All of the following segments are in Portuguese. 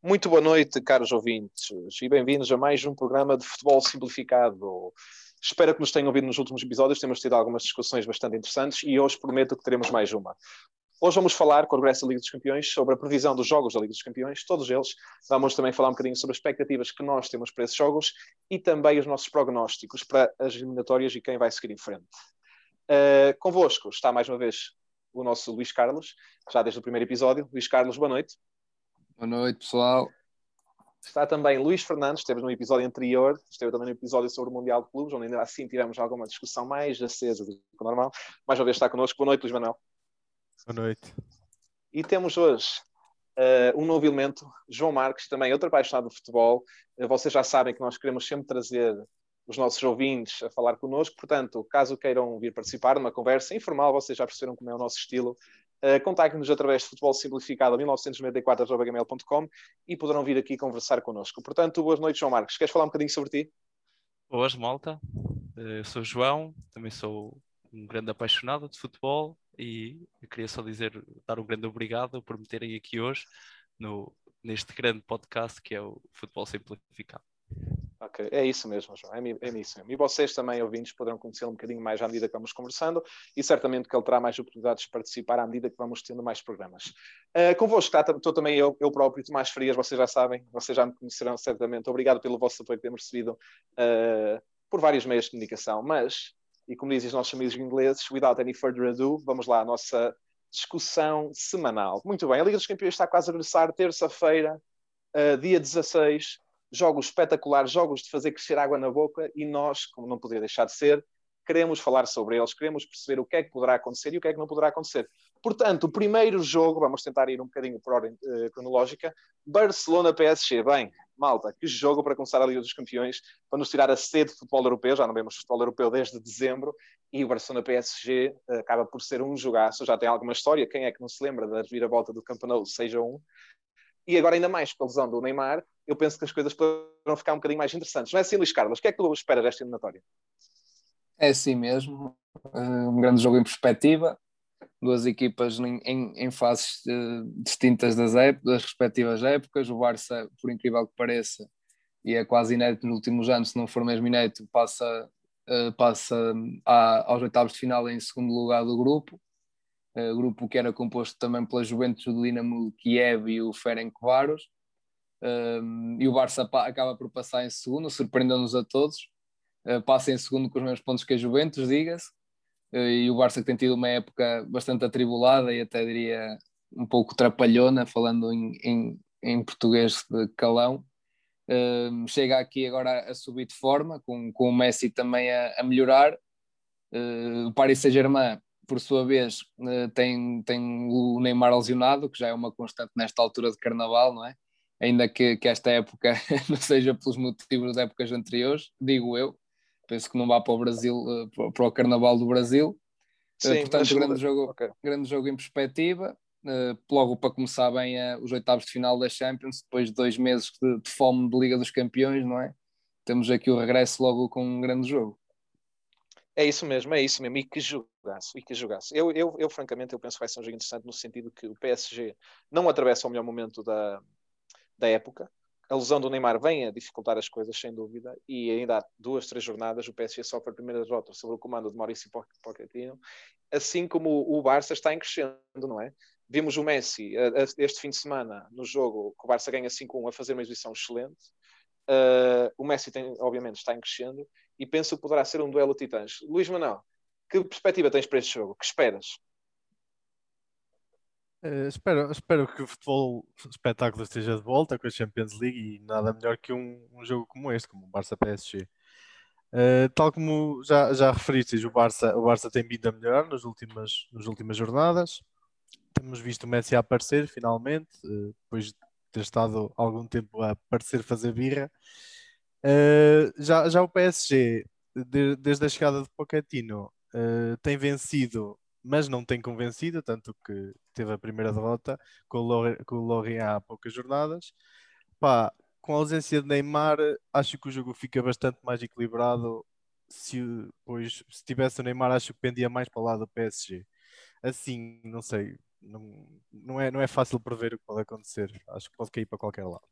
Muito boa noite, caros ouvintes, e bem-vindos a mais um programa de futebol simplificado. Espero que nos tenham ouvido nos últimos episódios, temos tido algumas discussões bastante interessantes e hoje prometo que teremos mais uma. Hoje vamos falar, com o regresso da Liga dos Campeões, sobre a previsão dos jogos da Liga dos Campeões, todos eles. Vamos também falar um bocadinho sobre as expectativas que nós temos para esses jogos e também os nossos prognósticos para as eliminatórias e quem vai seguir em frente. Uh, convosco está mais uma vez o nosso Luís Carlos, já desde o primeiro episódio. Luís Carlos, boa noite. Boa noite, pessoal. Está também Luís Fernandes, esteve no episódio anterior, esteve também no episódio sobre o Mundial de Clubes, onde ainda assim tivemos alguma discussão mais acesa do que o normal. Mais uma vez está connosco. Boa noite, Luís Manuel. Boa noite. E temos hoje uh, um novo elemento, João Marques, também outro apaixonado de futebol. Uh, vocês já sabem que nós queremos sempre trazer os nossos ouvintes a falar connosco, portanto, caso queiram vir participar numa conversa informal, vocês já perceberam como é o nosso estilo, Uh, Contactem-nos através de futebol simplificado a 1994.gmail.com e poderão vir aqui conversar connosco. Portanto, boas noites, João Marcos. Queres falar um bocadinho sobre ti? Boas, malta. Eu sou João, também sou um grande apaixonado de futebol e queria só dizer, dar um grande obrigado por me terem aqui hoje no, neste grande podcast que é o Futebol Simplificado. Ok, é isso mesmo, João, é, é isso mesmo. E vocês também, ouvintes, poderão conhecê-lo um bocadinho mais à medida que vamos conversando e certamente que ele terá mais oportunidades de participar à medida que vamos tendo mais programas. Uh, convosco está, estou também eu, eu próprio, Tomás Frias, vocês já sabem, vocês já me conhecerão certamente. Obrigado pelo vosso apoio que temos recebido uh, por vários meios de comunicação, mas, e como dizem os nossos amigos ingleses, without any further ado, vamos lá à nossa discussão semanal. Muito bem, a Liga dos Campeões está quase a regressar, terça-feira, uh, dia 16 jogos espetaculares, jogos de fazer crescer água na boca, e nós, como não poderia deixar de ser, queremos falar sobre eles, queremos perceber o que é que poderá acontecer e o que é que não poderá acontecer. Portanto, o primeiro jogo, vamos tentar ir um bocadinho por ordem uh, cronológica, Barcelona-PSG. Bem, malta, que jogo para começar a Liga dos Campeões, para nos tirar a sede de futebol europeu, já não vemos futebol europeu desde dezembro, e o Barcelona-PSG eh, acaba por ser um jogaço, já tem alguma história, quem é que não se lembra da reviravolta do campeonato, seja um, e agora ainda mais com a lesão do Neymar, eu penso que as coisas poderão ficar um bocadinho mais interessantes. Não é assim, Luís Carlos? O que é que tu esperas desta eliminatória? É assim mesmo. Eh, um grande jogo em perspectiva. Duas equipas em, em, em fases uh, distintas das, épocas, das respectivas épocas. O Barça, por incrível que pareça, e é quase inédito nos últimos anos, se não for mesmo inédito, passa, uh, passa a, aos oitavos de final em segundo lugar do grupo. Grupo que era composto também pela Juventus do Dinamo Kiev e o Ferencváros um, e o Barça acaba por passar em segundo, surpreendendo-nos a todos. Uh, passa em segundo com os mesmos pontos que a Juventus, diga-se. Uh, e o Barça que tem tido uma época bastante atribulada e até diria um pouco trapalhona, falando em, em, em português de calão. Uh, chega aqui agora a subir de forma, com, com o Messi também a, a melhorar. o Paris Saint-Germain, por sua vez, tem, tem o Neymar lesionado, que já é uma constante nesta altura de carnaval, não é? Ainda que, que esta época não seja pelos motivos das épocas anteriores, digo eu. Penso que não vá para o Brasil, eh, para o Carnaval do Brasil. Eh, Sim, Portanto, grande, jogo, okay. grande jogo em perspectiva. Uh, logo para começar bem os oitavos de final da Champions, depois de dois meses de, de, fome de Liga dos Campeões, não é? Temos aqui o regresso logo com um grande jogo. É isso mesmo, é isso mesmo. E que jogaço, e que jogaço. Eu, eu, eu, francamente, eu penso que vai ser um jogo interessante no sentido que o PSG não atravessa o melhor momento da, da época. A lesão do Neymar vem a dificultar as coisas, sem dúvida, e ainda há duas, três jornadas o PSG sofre a primeira derrota sobre o comando de Maurício Pochettino, assim como o Barça está em crescendo, não é? Vimos o Messi este fim de semana no jogo que o Barça ganha 5-1 a fazer uma exibição excelente. Uh, o Messi, tem, obviamente, está em crescendo e penso que poderá ser um duelo titãs. Luís Manuel, que perspectiva tens para este jogo? Que esperas? Uh, espero, espero que o futebol espetáculo esteja de volta com a Champions League e nada melhor que um, um jogo como este, como o Barça PSG. Uh, eh, tal como já, já referiste, o Barça, o Barça tem vindo a melhorar nas últimas, nas últimas jornadas. Temos visto o Messi aparecer finalmente, uh, depois de ter estado algum tempo a aparecer fazer birra. já, já o PSG, de, desde a chegada de Pochettino, tem vencido mas não tem convencido, tanto que teve a primeira derrota com o Lorient há poucas jornadas. Pá, com a ausência de Neymar, acho que o jogo fica bastante mais equilibrado. Se, pois, se tivesse o Neymar, acho que pendia mais para o lado do PSG. Assim, não sei, não, não, é, não é fácil prever o que pode acontecer. Acho que pode cair para qualquer lado.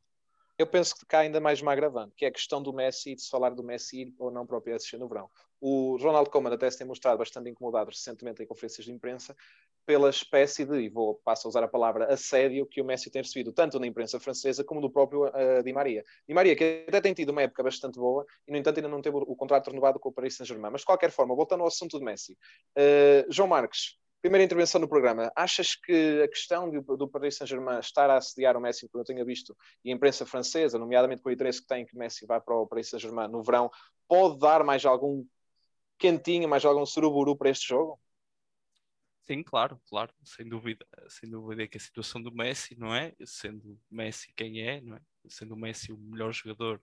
Eu penso que cá ainda mais uma agravante, que é a questão do Messi e de se falar do Messi ou não para o PSG no verão. O Ronald Koeman até se tem mostrado bastante incomodado recentemente em conferências de imprensa pela espécie de, e vou passo a usar a palavra assédio, que o Messi tem recebido tanto na imprensa francesa como do próprio uh, Di Maria. Di Maria, que até tem tido uma época bastante boa e, no entanto, ainda não teve o, o contrato renovado com o Paris Saint-Germain. Mas, de qualquer forma, voltando ao assunto do Messi, uh, João Marques, Primeira intervenção no programa. Achas que a questão do, do Paris Saint-Germain estar a assediar o Messi, como eu tenha visto, e a imprensa francesa, nomeadamente com o interesse que tem que Messi vá para o Paris Saint-Germain no verão, pode dar mais algum quentinho, mais algum suruburu para este jogo? Sim, claro, claro, sem dúvida, sem dúvida que a situação do Messi, não é? Sendo Messi quem é, não é? Sendo o Messi o melhor jogador,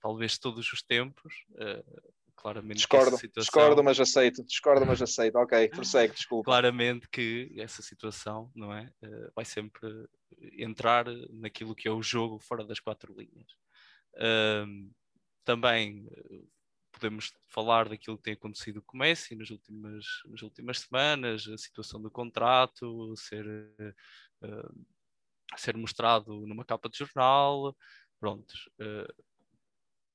talvez todos os tempos, uh, claramente discordo, situação... discordo, mas aceito, discordo, mas aceito, ok, prossegue, desculpa. Claramente que essa situação, não é, uh, vai sempre entrar naquilo que é o jogo fora das quatro linhas. Uh, também uh, podemos falar daquilo que tem acontecido com o Messi nas últimas, nas últimas semanas, a situação do contrato, ser, ser mostrado numa capa de jornal, prontos.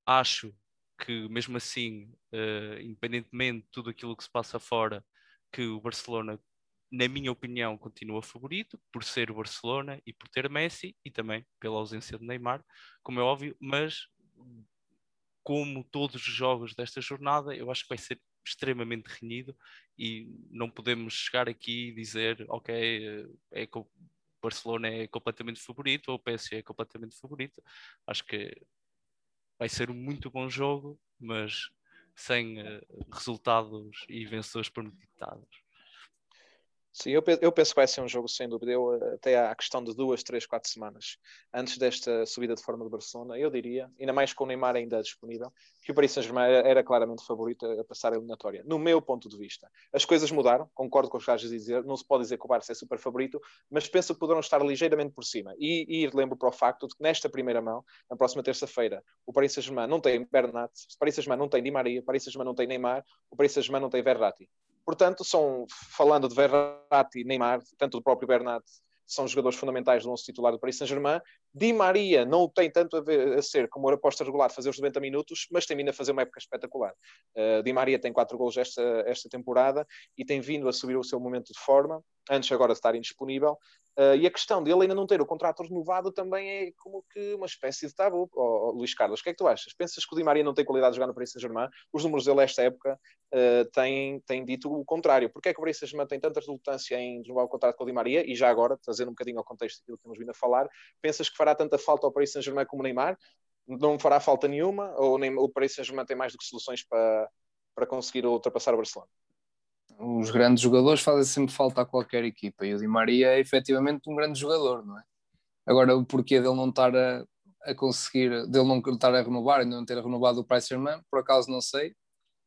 acho que mesmo assim, uh, independentemente de tudo aquilo que se passa fora, que o Barcelona, na minha opinião, continua favorito por ser o Barcelona e por ter Messi e também pela ausência de Neymar, como é óbvio, mas como todos os jogos desta jornada, eu acho que vai ser extremamente renhido e não podemos chegar aqui e dizer, ok, eh, é que o Barcelona é completamente favorito ou o PSG é completamente favorito. Acho que vai ser um muito bom jogo, mas sem uh, resultados e vencedores premeditados. Sim, eu, eu, penso que vai ser um jogo sem dúvida. Eu, até à questão de duas, três, quatro semanas antes desta subida de forma de Barcelona, eu diria, ainda mais com o Neymar ainda disponível, que o Paris Saint-Germain era, claramente favorito a, passar a eliminatória. No meu ponto de vista, as coisas mudaram, concordo com os gajos a dizer, não se pode dizer que o Barça é super favorito, mas penso que poderão estar ligeiramente por cima. E, e lembro para o facto de que nesta primeira mão, na próxima terça-feira, o Paris Saint-Germain não tem Bernat, o Paris Saint-Germain não tem Di Maria, o Paris Saint-Germain não tem Neymar, o Paris Saint-Germain não tem Verratti. Portanto, são, falando de Verratti e Neymar, tanto do próprio Bernat, são jogadores fundamentais do 11 titular do Paris Saint-Germain. Di Maria não tem tanto a, ver, a ser como o aposta regular de fazer os 90 minutos, mas tem vindo a fazer uma época espetacular. Uh, Di Maria tem 4 gols esta, esta temporada e tem vindo a subir o seu momento de forma, antes agora de estar indisponível. Uh, e a questão dele ainda não ter o contrato renovado também é como que uma espécie de tabu. Oh, Luís Carlos, o que é que tu achas? Pensas que o Di Maria não tem qualidade de jogar no Paris Saint-Germain? Os números dele esta época uh, têm, têm dito o contrário. Porquê é que o Paris Saint-Germain tem tanta relutância em renovar o contrato com o Di Maria? E já agora, trazendo um bocadinho ao contexto daquilo que temos vindo a falar, pensas que fará tanta falta ao Paris Saint-Germain como o Neymar? Não fará falta nenhuma? Ou o Paris Saint-Germain tem mais do que soluções para, para conseguir ultrapassar o Barcelona? os grandes jogadores fazem sempre falta a qualquer equipa e o Di Maria é efetivamente um grande jogador, não é? Agora, o porquê dele não estar a, a conseguir, dele não estar a renovar, ainda não ter renovado o Price Germain, por acaso não sei.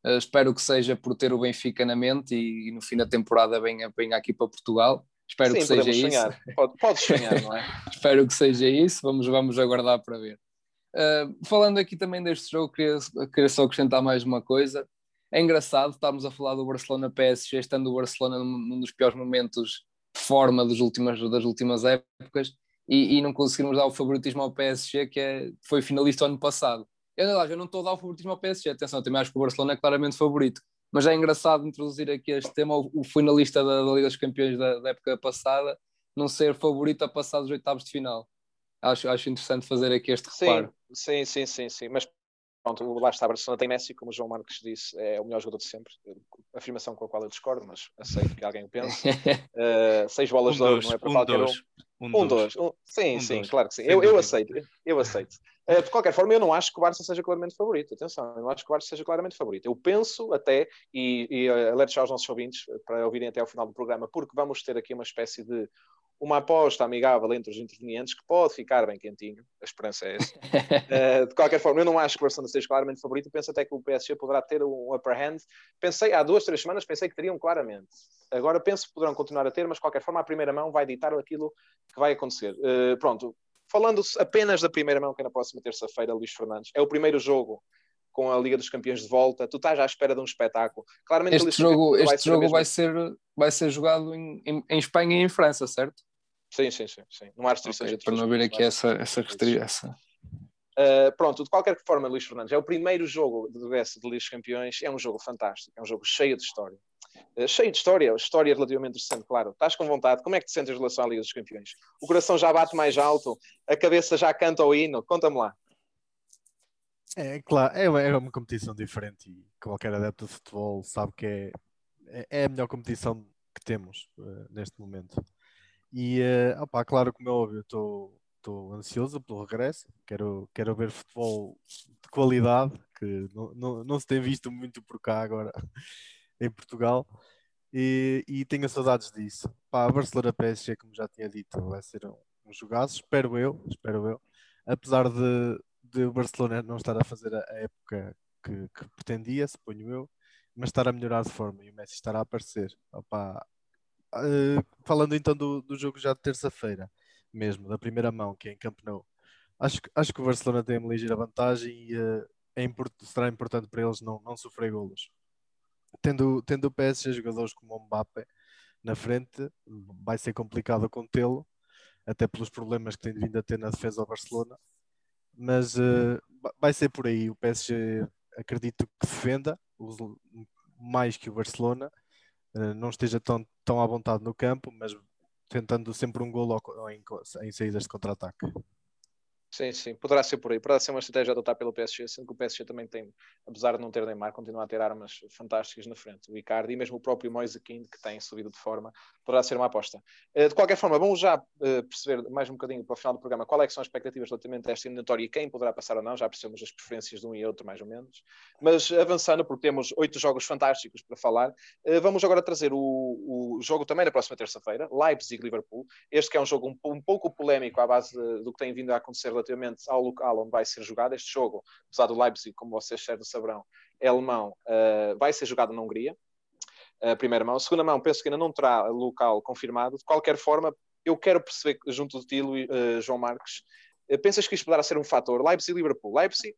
Uh, espero que seja por ter o Benfica na mente e, e no fim da temporada venha, venha aqui para Portugal. Espero Sim, que seja isso. Sonhar. Pode, podes sonhar, não é? espero que seja isso. Vamos, vamos aguardar para ver. Uh, falando aqui também deste jogo, queria, queria só acrescentar mais uma coisa. É engraçado estarmos a falar do Barcelona PSG, estando o Barcelona num, num dos piores momentos de forma das últimas, das últimas épocas e, e, não conseguirmos dar o favoritismo ao PSG, que é, foi finalista ano passado. Eu, eu não estou a dar o favoritismo ao PSG, atenção, também acho que o Barcelona é claramente favorito, mas é engraçado introduzir aqui este tema, o, o finalista da, da, Liga dos Campeões da, da, época passada não ser favorito a passar dos oitavos de final. Acho, acho interessante fazer aqui este reparo. Sim, sim, sim, sim, mas Pronto, lá está, a Barcelona tem Messi, como o João Marques disse, é o melhor jogador de sempre. Afirmação com a qual eu discordo, mas aceito que alguém o pense. Uh, seis bolas um de ouro, não é para um qualquer dois. um. Um, um dois. Um, sim, um sim, dois. claro que sim. Eu, eu aceito, eu aceito. Uh, de qualquer forma, eu não acho que o Barça seja claramente favorito. Atenção, eu não acho que o Barça seja claramente favorito. Eu penso até, e, e uh, alerto já aos nossos ouvintes para ouvirem até ao final do programa, porque vamos ter aqui uma espécie de uma aposta amigável entre os intervenientes que pode ficar bem quentinho. A esperança é essa. uh, de qualquer forma, eu não acho que o Barcelona seja claramente favorito. Penso até que o PSG poderá ter um upper hand. Pensei, há duas, três semanas, pensei que teriam claramente. Agora penso que poderão continuar a ter, mas de qualquer forma, a primeira mão vai ditar aquilo que vai acontecer. Uh, pronto, falando apenas da primeira mão, que é na próxima terça-feira, Luís Fernandes, é o primeiro jogo com a Liga dos Campeões de volta, tu estás à espera de um espetáculo. Claramente este jogo, este vai jogo ser vai, ser, vai ser jogado em, em, em, Espanha e em França, certo? Sim, sim, sim. sim. Não há restrições okay, Para não haver aqui essa, essa restrição. Uh, pronto, de qualquer forma, Luís Fernandes, é o primeiro jogo do DS de Liga dos Campeões, é um jogo fantástico, é um jogo cheio de história. Uh, cheio de história, história relativamente recente, claro. Estás com vontade, como é que te sentes em relação à Liga dos Campeões? O coração já bate mais alto, a cabeça já canta o hino, conta-me lá. É claro, é uma, é competição diferente e qualquer adepto de futebol sabe que é, é, é a melhor competição que temos uh, neste momento. E, uh, opa, claro, como é óbvio, estou ansioso pelo regresso, quero, quero ver futebol de qualidade, que não, não, não se tem visto muito por cá agora em Portugal, e, e tenho saudades disso. Pá, a Barcelona PSG, como já tinha dito, vai ser um, um jogaço, espero eu, espero eu, apesar de, de o Barcelona não estar a fazer a, época que, que, pretendia, suponho eu, mas estar a melhorar de forma e o Messi estar a aparecer. Opa, uh, falando então do, do jogo já de terça-feira, mesmo, da primeira mão, que é em Camp Nou. Acho, acho que o Barcelona tem uma ligeira vantagem e uh, é import, será importante para eles não, não sofrer golos. Tendo, tendo o PSG jogadores como o Mbappé na frente, vai ser complicado contê-lo, até pelos problemas que tem vindo a ter na defesa ao Barcelona. Mas uh, vai ser por aí. O PSG acredito que defenda mais que o Barcelona, uh, não esteja tão, tão à vontade no campo, mas tentando sempre um golo em, em saídas de contra-ataque. Sim, sim, poderá ser por aí. Poderá ser uma estratégia adotada pelo PSG, sendo que o PSG também tem, apesar de não ter Neymar, continua a ter armas fantásticas na frente. O Icardi e mesmo o próprio Moise Kean, que tem subido de forma, poderá ser uma aposta. Eh, de qualquer forma, vamos já eh, perceber mais um bocadinho para o final do programa qual é são as expectativas relativamente a esta eliminatória e quem poderá passar ou não. Já percebemos as preferências de um e outro, mais ou menos. Mas avançando, porque temos oito jogos fantásticos para falar, eh, vamos agora trazer o, o jogo também na próxima terça-feira, Leipzig-Liverpool. Este que é um jogo um, um pouco polémico à base do que tem vindo a acontecer relativamente ao local onde vai ser jogado este jogo, apesar do Leipzig, como vocês certo saberão, é alemão, uh, vai ser jogado na Hungria. Uh, primeira mão. Segunda mão, penso que ainda não terá local confirmado. De qualquer forma, eu quero perceber, junto de ti, uh, João Marques, uh, pensas que isto poderá ser um fator? Leipzig Liverpool. Leipzig,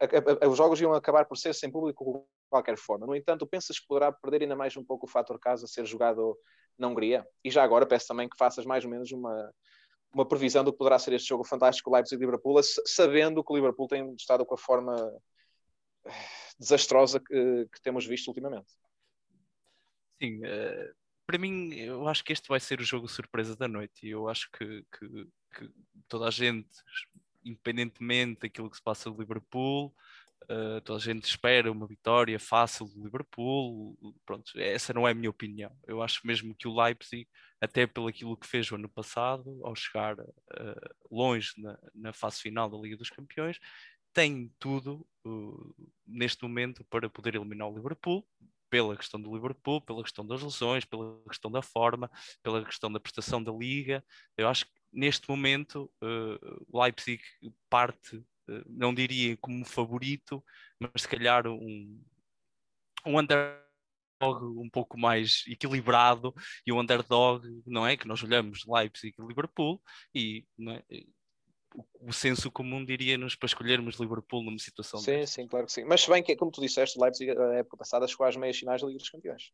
a, os jogos iam acabar por ser sem público de qualquer forma. No entanto, pensas que poderá perder ainda mais um pouco o fator casa ser jogado na Hungria? E já agora peço também que faças mais ou menos uma, uma previsão do que poderá ser este jogo fantástico Leipzig-Liverpool, sabendo que o Liverpool tem estado com a forma eh, desastrosa que, que temos visto ultimamente. Sim, uh, para mim, eu acho que este vai ser o jogo surpresa da noite e eu acho que, que, que toda a gente, independentemente daquilo que se passa no Liverpool, Uh, toda a gente espera uma vitória fácil do Liverpool. Pronto, essa não é a minha opinião. Eu acho mesmo que o Leipzig, até pelo aquilo que fez o ano passado, ao chegar uh, longe na, na, fase final da Liga dos Campeões, tem tudo uh, neste momento para poder eliminar o Liverpool. Pela questão do Liverpool, pela questão das lesões, pela questão da forma, pela questão da prestação da liga. Eu acho que neste momento o Leipzig parte não diria como favorito, mas se calhar um, um underdog um pouco mais equilibrado e um underdog, não é? Que nós olhamos Leipzig e Liverpool e é? o, o senso comum diria-nos para escolhermos Liverpool numa situação Sim, sim, claro que sim. Mas se bem que, como tu disseste, Leipzig, a época passada, chegou às meias finais da Liga dos Campeões.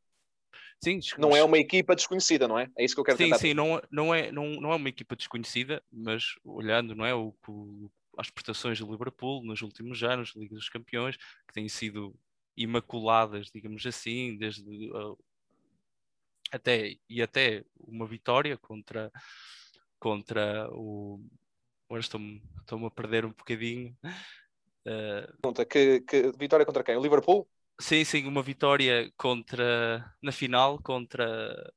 Sim, não é uma equipa desconhecida, não é? É isso que eu quero sim, tentar. Sim, sim, não, não, é, não, não é uma equipa desconhecida, mas olhando, não é? O, o, às prestações do Liverpool nos últimos anos, Liga dos Campeões, que têm sido imaculadas, digamos assim, desde uh, até e até uma vitória contra contra o agora estou-me estou a perder um bocadinho uh, que, que vitória contra quem? O Liverpool? Sim, sim, uma vitória contra na final contra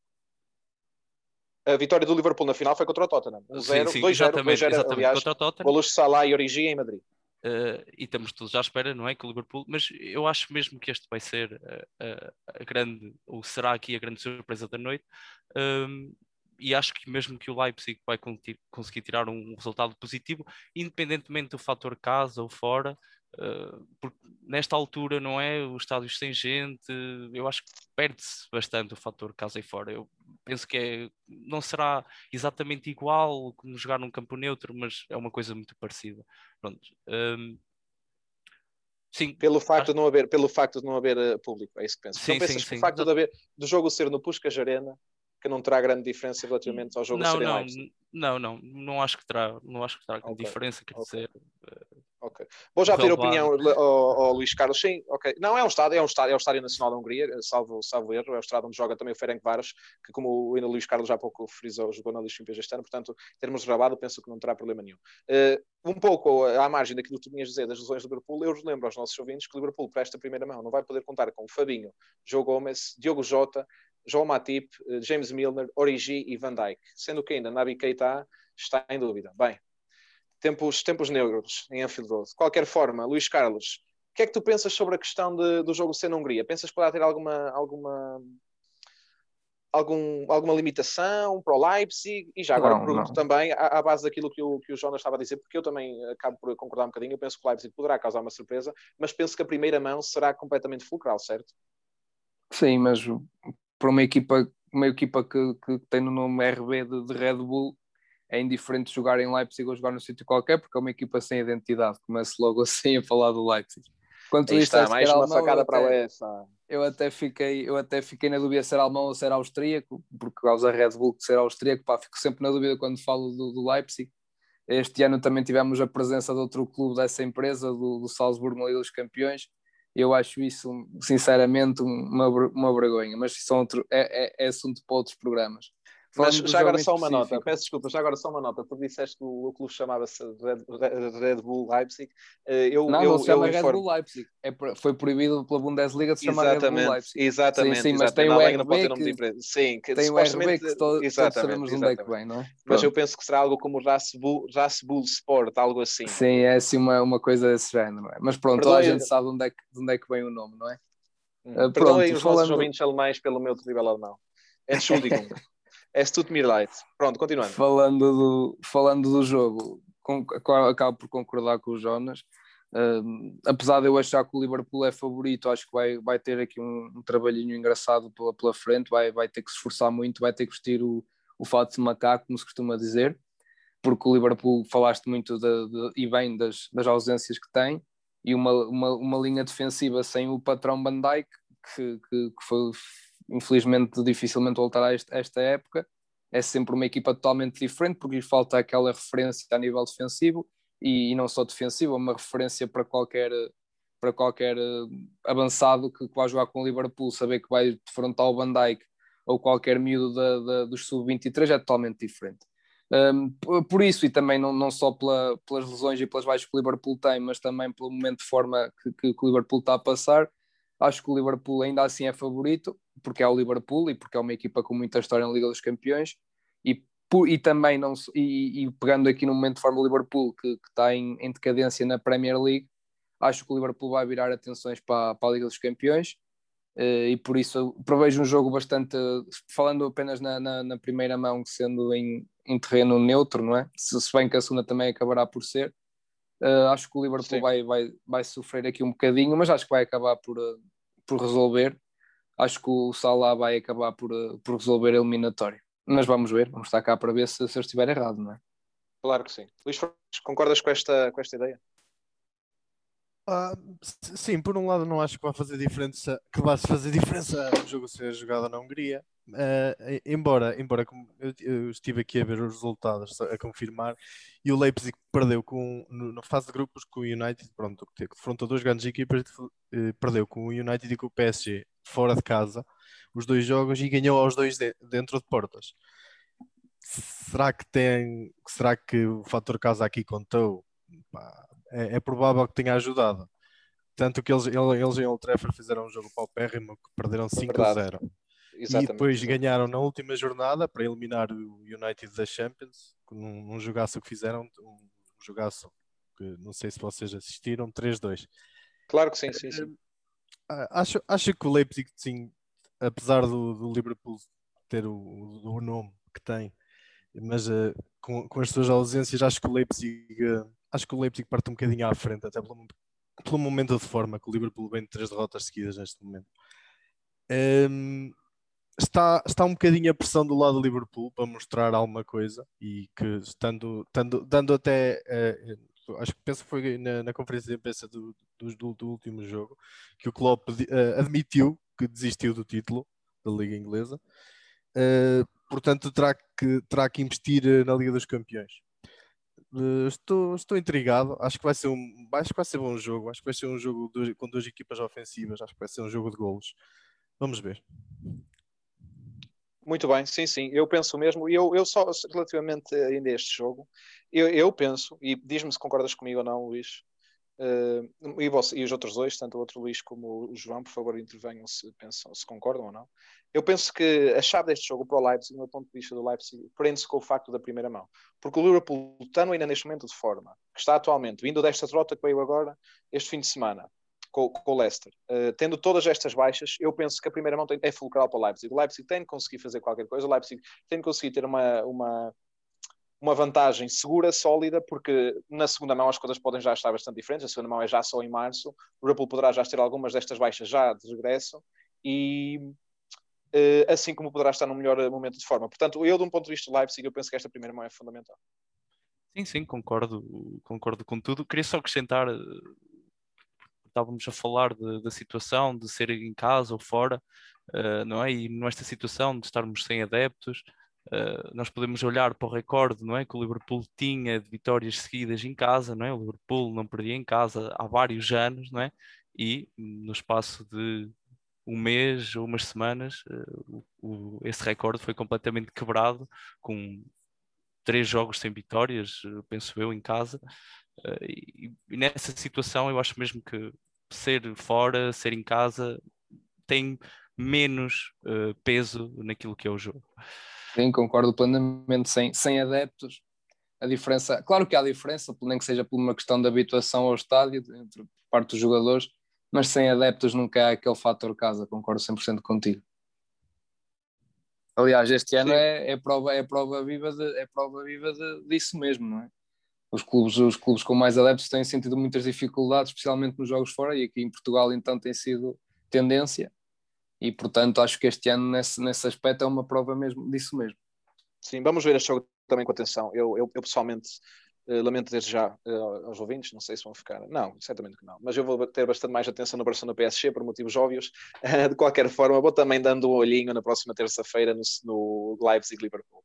a vitória do Liverpool na final foi contra o Tottenham. 1-0, 2-0, exatamente, exatamente, aliás, contra o Tottenham. Golos de Salah e Origi em Madrid. Uh, e estamos todos à espera, não é? Que o Liverpool, mas eu acho mesmo que este vai ser a, a, a grande, ou será aqui a grande surpresa da noite. Um, e acho que mesmo que o Leipzig vai conseguir tirar um resultado positivo, independentemente do fator casa ou fora, Uh, porque nesta altura, não é? Os estádios sem gente, eu acho que perde-se bastante o fator casa e fora. Eu penso que é, não será exatamente igual como jogar num campo neutro, mas é uma coisa muito parecida. Pronto. Um, Sim. Pelo facto, de não haver, pelo facto de não haver uh, público, é isso que penso. Sim, não pensas sim, que o sim. facto de haver, do jogo ser no Puskas Arena, que não terá grande diferença relativamente ao jogo Não, em não, não, não, não acho que terá, não acho que terá grande Ok, diferença, quer ok. dizer. Vou já Relevado. opinião ao, ao Luís Carlos. Sim, ok. Não, é um estádio, é um estádio, é o Estádio Nacional da Hungria, salvo, salvo erro, é o estádio onde joga também o Ferencváros, que como o Luís Carlos já há pouco frisou, jogou na Liga Champions este ano, portanto, em termos de rabado, penso que não terá problema nenhum. Eh, um pouco à margem daquilo que tu tinhas a dizer das lesões do Liverpool, eu lembro aos nossos ouvintes que o Liverpool, para esta primeira mão, não vai poder contar com Fabinho, João Gomes, Diogo Jota, João Matip, eh, James Milner, Origi e Van Dijk, sendo que ainda Naby Keita está em dúvida. Bem, tempos, tempos neutros em Anfield Road. De qualquer forma, Luís Carlos, o que é que tu pensas sobre a questão de- do jogo ser na Hungria? Pensas que poderá ter alguma, alguma, algum, alguma limitação para o Leipzig? E já agora Não, pergunto não. também, à, à base daquilo que o, que o Jonas estava a dizer, porque eu também acabo por concordar um bocadinho, eu penso que o Leipzig poderá causar uma surpresa, mas penso que a primeira mão será completamente fulcral, certo? Sim, mas para uma equipa, uma equipa que, que tem no nome RB de, de Red Bull, é indiferente jogar em Leipzig ou jogar num sítio qualquer, porque é uma equipa sem identidade. Começo logo assim a falar do Leipzig. Está, disseste que mais uma facada eu para a UEFA. eu até fiquei eu até fiquei na dúvida se era alemão ou se era austríaco porque causa Red Bull de ser austríaco pá, fico sempre na dúvida quando falo do, do Leipzig este ano também tivemos a presença de outro clube dessa empresa do, do Salzburgo na Liga dos Campeões eu acho isso sinceramente uma, uma vergonha mas são outro, é, é, é assunto para outros programas Mas já agora só uma nota, específico, peço desculpa, já agora só uma nota. Tu disseste que o, o clube chamava-se Red, Red- Bull Leipzig. Eh, Eu, não, eu, não se chama eu Red Bull Leipzig é, foi proibido pela Bundesliga de se chamar Red Bull Leipzig exatamente. Sim, sim, mas tem o RB pode ter nome de que- empresa. Sim, que tem o RB que to- todos exatamente, sabemos de onde é que vem não é? Mas eu Pronto. penso que será algo como Rasbull, Rasbull Sport, algo assim. Sim, é assim uma, uma coisa desse género, não é? Mas pronto, toda a gente sabe de onde, é que, de onde é que vem o nome, não é? Hum. Ah, Perdoem pronto, os nossos falando- ouvintes alemães pelo meu terrível alemão. Entschuldigung. Tut mir leid. Pronto, continuando. Falando do, falando do jogo, com, acabo por concordar com o Jonas. Apesar de eu achar que o Liverpool é favorito, acho que vai, vai ter aqui um, um trabalhinho engraçado pela, pela frente, vai, vai ter que se esforçar muito, vai ter que vestir o, o fato de macaco, como se costuma dizer, porque o Liverpool falaste muito de, de- e bem das, das ausências que tem, e uma, uma, uma linha defensiva sem o patrão Van Dijk, que, que, que foi infelizmente dificilmente voltará a esta, época, é sempre uma equipa totalmente diferente, porque lhe falta aquela referência a nível defensivo e, não só defensivo, uma referência para qualquer, para qualquer eh, avançado que, que jogar com o Liverpool, saber que vai defrontar o Van Dijk ou qualquer miúdo da, da, dos sub-23 é totalmente diferente. Um, por isso, e também não, não só pela, pelas lesões e pelas baixas que o Liverpool tem, mas também pelo momento de forma que, que, que o Liverpool está a passar, acho que o Liverpool ainda assim é favorito, porque é o Liverpool e porque é uma equipa com muita história na Liga dos Campeões, e, por- e também não e, e pegando aqui no momento de forma o Liverpool, que, que está em, em decadência na Premier League, acho que o Liverpool vai virar atenções para, para a Liga dos Campeões. eh, e por isso prevejo um jogo bastante, falando apenas na, na, na primeira mão, sendo em, em terreno neutro, não é? Se, se bem que a segunda também acabará por ser. Eh, acho que o Liverpool vai, vai, vai sofrer aqui um bocadinho, mas acho que vai acabar por, eh, por resolver. Acho que o Salah vai acabar por, eh, por resolver a eliminatória. Mas vamos ver, vamos estar cá para ver se, se eu estiver errado, não é? Claro que sim. Luís concordas com esta, com esta ideia? Ah, sim, por um lado não acho que vai fazer diferença, que vai fazer diferença o jogo ser jogado na Hungria. E- embora, embora eu, eu estive aqui a ver os resultados a confirmar e o Leipzig perdeu com no- na fase de grupos com o United, pronto, que confrontou duas grandes equipas, eh, perdeu com o United e com o PSG fora de casa os dois jogos e ganhou aos dois de- dentro de portas. Será que tem, será que o fator casa aqui contou? É, é provável que tenha ajudado. Tanto que eles, ele- eles em Old Trafford fizeram um jogo paupérrimo que perderam 5 a 0. E Exatamente. depois ganharam na última jornada para eliminar o United da Champions, num, num jogaço que fizeram, um jogaço que não sei se vocês assistiram, 3-2. Claro que sim, sim, sim. Ah, Acho, acho que o Leipzig, sim, apesar do, do Liverpool ter o, o nome que tem, mas eh, com, com as suas ausências, acho que o Leipzig, eh, acho que o Leipzig parte um bocadinho à frente, até pelo, pelo momento de forma que o Liverpool vem de três derrotas seguidas neste momento. Ehm, está, está um bocadinho a pressão do lado do Liverpool para mostrar alguma coisa e que estando, estando dando até eh, acho, que penso que foi na, na conferência de imprensa do, do, do, último jogo que o Klopp uh, admitiu que desistiu do título da Liga Inglesa. Uh, portanto, terá que, terá que investir na Liga dos Campeões. Uh, estou, estou intrigado. Acho que vai ser um, acho que vai ser bom jogo. Acho que vai ser um jogo com duas equipas ofensivas. Acho que vai ser um jogo de golos. Vamos ver. Muito bem, sim, sim, eu penso mesmo. E eu, eu só relativamente ainda a este jogo, eu, eu penso, e diz-me se concordas comigo ou não, Luís, uh, e, você, e os outros dois, tanto o outro Luís como o João, por favor, intervenham se pensam, se concordam ou não. Eu penso que a chave deste jogo para o Leipzig, no ponto de vista do Leipzig, prende-se com o facto da primeira mão. Porque o Liverpool, estando ainda neste momento de forma, que está atualmente, vindo desta trota que veio agora, este fim de semana, com, com o Leicester. Uh, tendo todas estas baixas, eu penso que a primeira mão tem, é fulcral para o Leipzig. O Leipzig tem de conseguir fazer qualquer coisa, o Leipzig tem de conseguir ter uma, uma, uma vantagem segura, sólida, porque na segunda mão as coisas podem já estar bastante diferentes. A segunda mão é já só em março. O Liverpool poderá já ter algumas destas baixas já de regresso e uh, assim como poderá estar no melhor momento de forma. Portanto, eu, de um ponto de vista do Leipzig, eu penso que esta primeira mão é fundamental. Sim, sim, concordo, concordo com tudo. Queria só acrescentar estávamos a falar da situação de ser em casa ou fora, uh, não é? E nesta situação de estarmos sem adeptos, uh, nós podemos olhar para o recorde, não é? Que o Liverpool tinha de vitórias seguidas em casa, não é? O Liverpool não perdia em casa há vários anos, não é? E no espaço de um mês ou umas semanas, uh, o, esse recorde foi completamente quebrado com três jogos sem vitórias, penso eu, em casa. E, e, nessa situação eu acho mesmo que ser fora, ser em casa, tem menos uh, peso naquilo que é o jogo. Sim, concordo plenamente. Sem, sem adeptos, a diferença, claro que há diferença, nem que seja por uma questão de habituação ao estádio, entre parte dos jogadores, mas sem adeptos nunca há aquele fator casa, concordo 100% contigo. Aliás, este ano é, é, prova, é prova viva, de, é prova viva de, disso mesmo, não é? Os clubes, os clubes com mais adeptos têm sentido muitas dificuldades, especialmente nos jogos fora, e aqui em Portugal então tem sido tendência, e portanto acho que este ano nesse, nesse aspecto é uma prova mesmo disso mesmo. Sim, vamos ver este jogo também com atenção. Eu, eu, eu pessoalmente lamento desde já uh, aos ouvintes, não sei se vão ficar. Não, certamente que não. Mas eu vou ter bastante mais atenção no Barcelona PSG por motivos óbvios. Uh, de qualquer forma, vou também dando um olhinho na próxima terça-feira no, no Leipzig-Liverpool.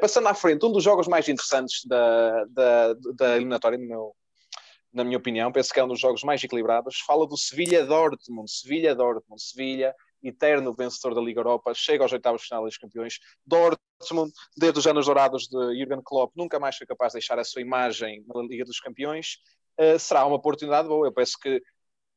passando à frente, um dos jogos mais interessantes da, da, da eliminatória, meu, na minha opinião, penso que é um dos jogos mais equilibrados. Fala do Sevilha-Dortmund. Sevilha-Dortmund. Sevilha eterno vencedor da Liga Europa, chega aos oitavos de final dos campeões. Dortmund, desde os anos dourados de Jurgen Klopp, nunca mais foi capaz de deixar a sua imagem na Liga dos Campeões. Uh, será uma oportunidade boa. Eu penso que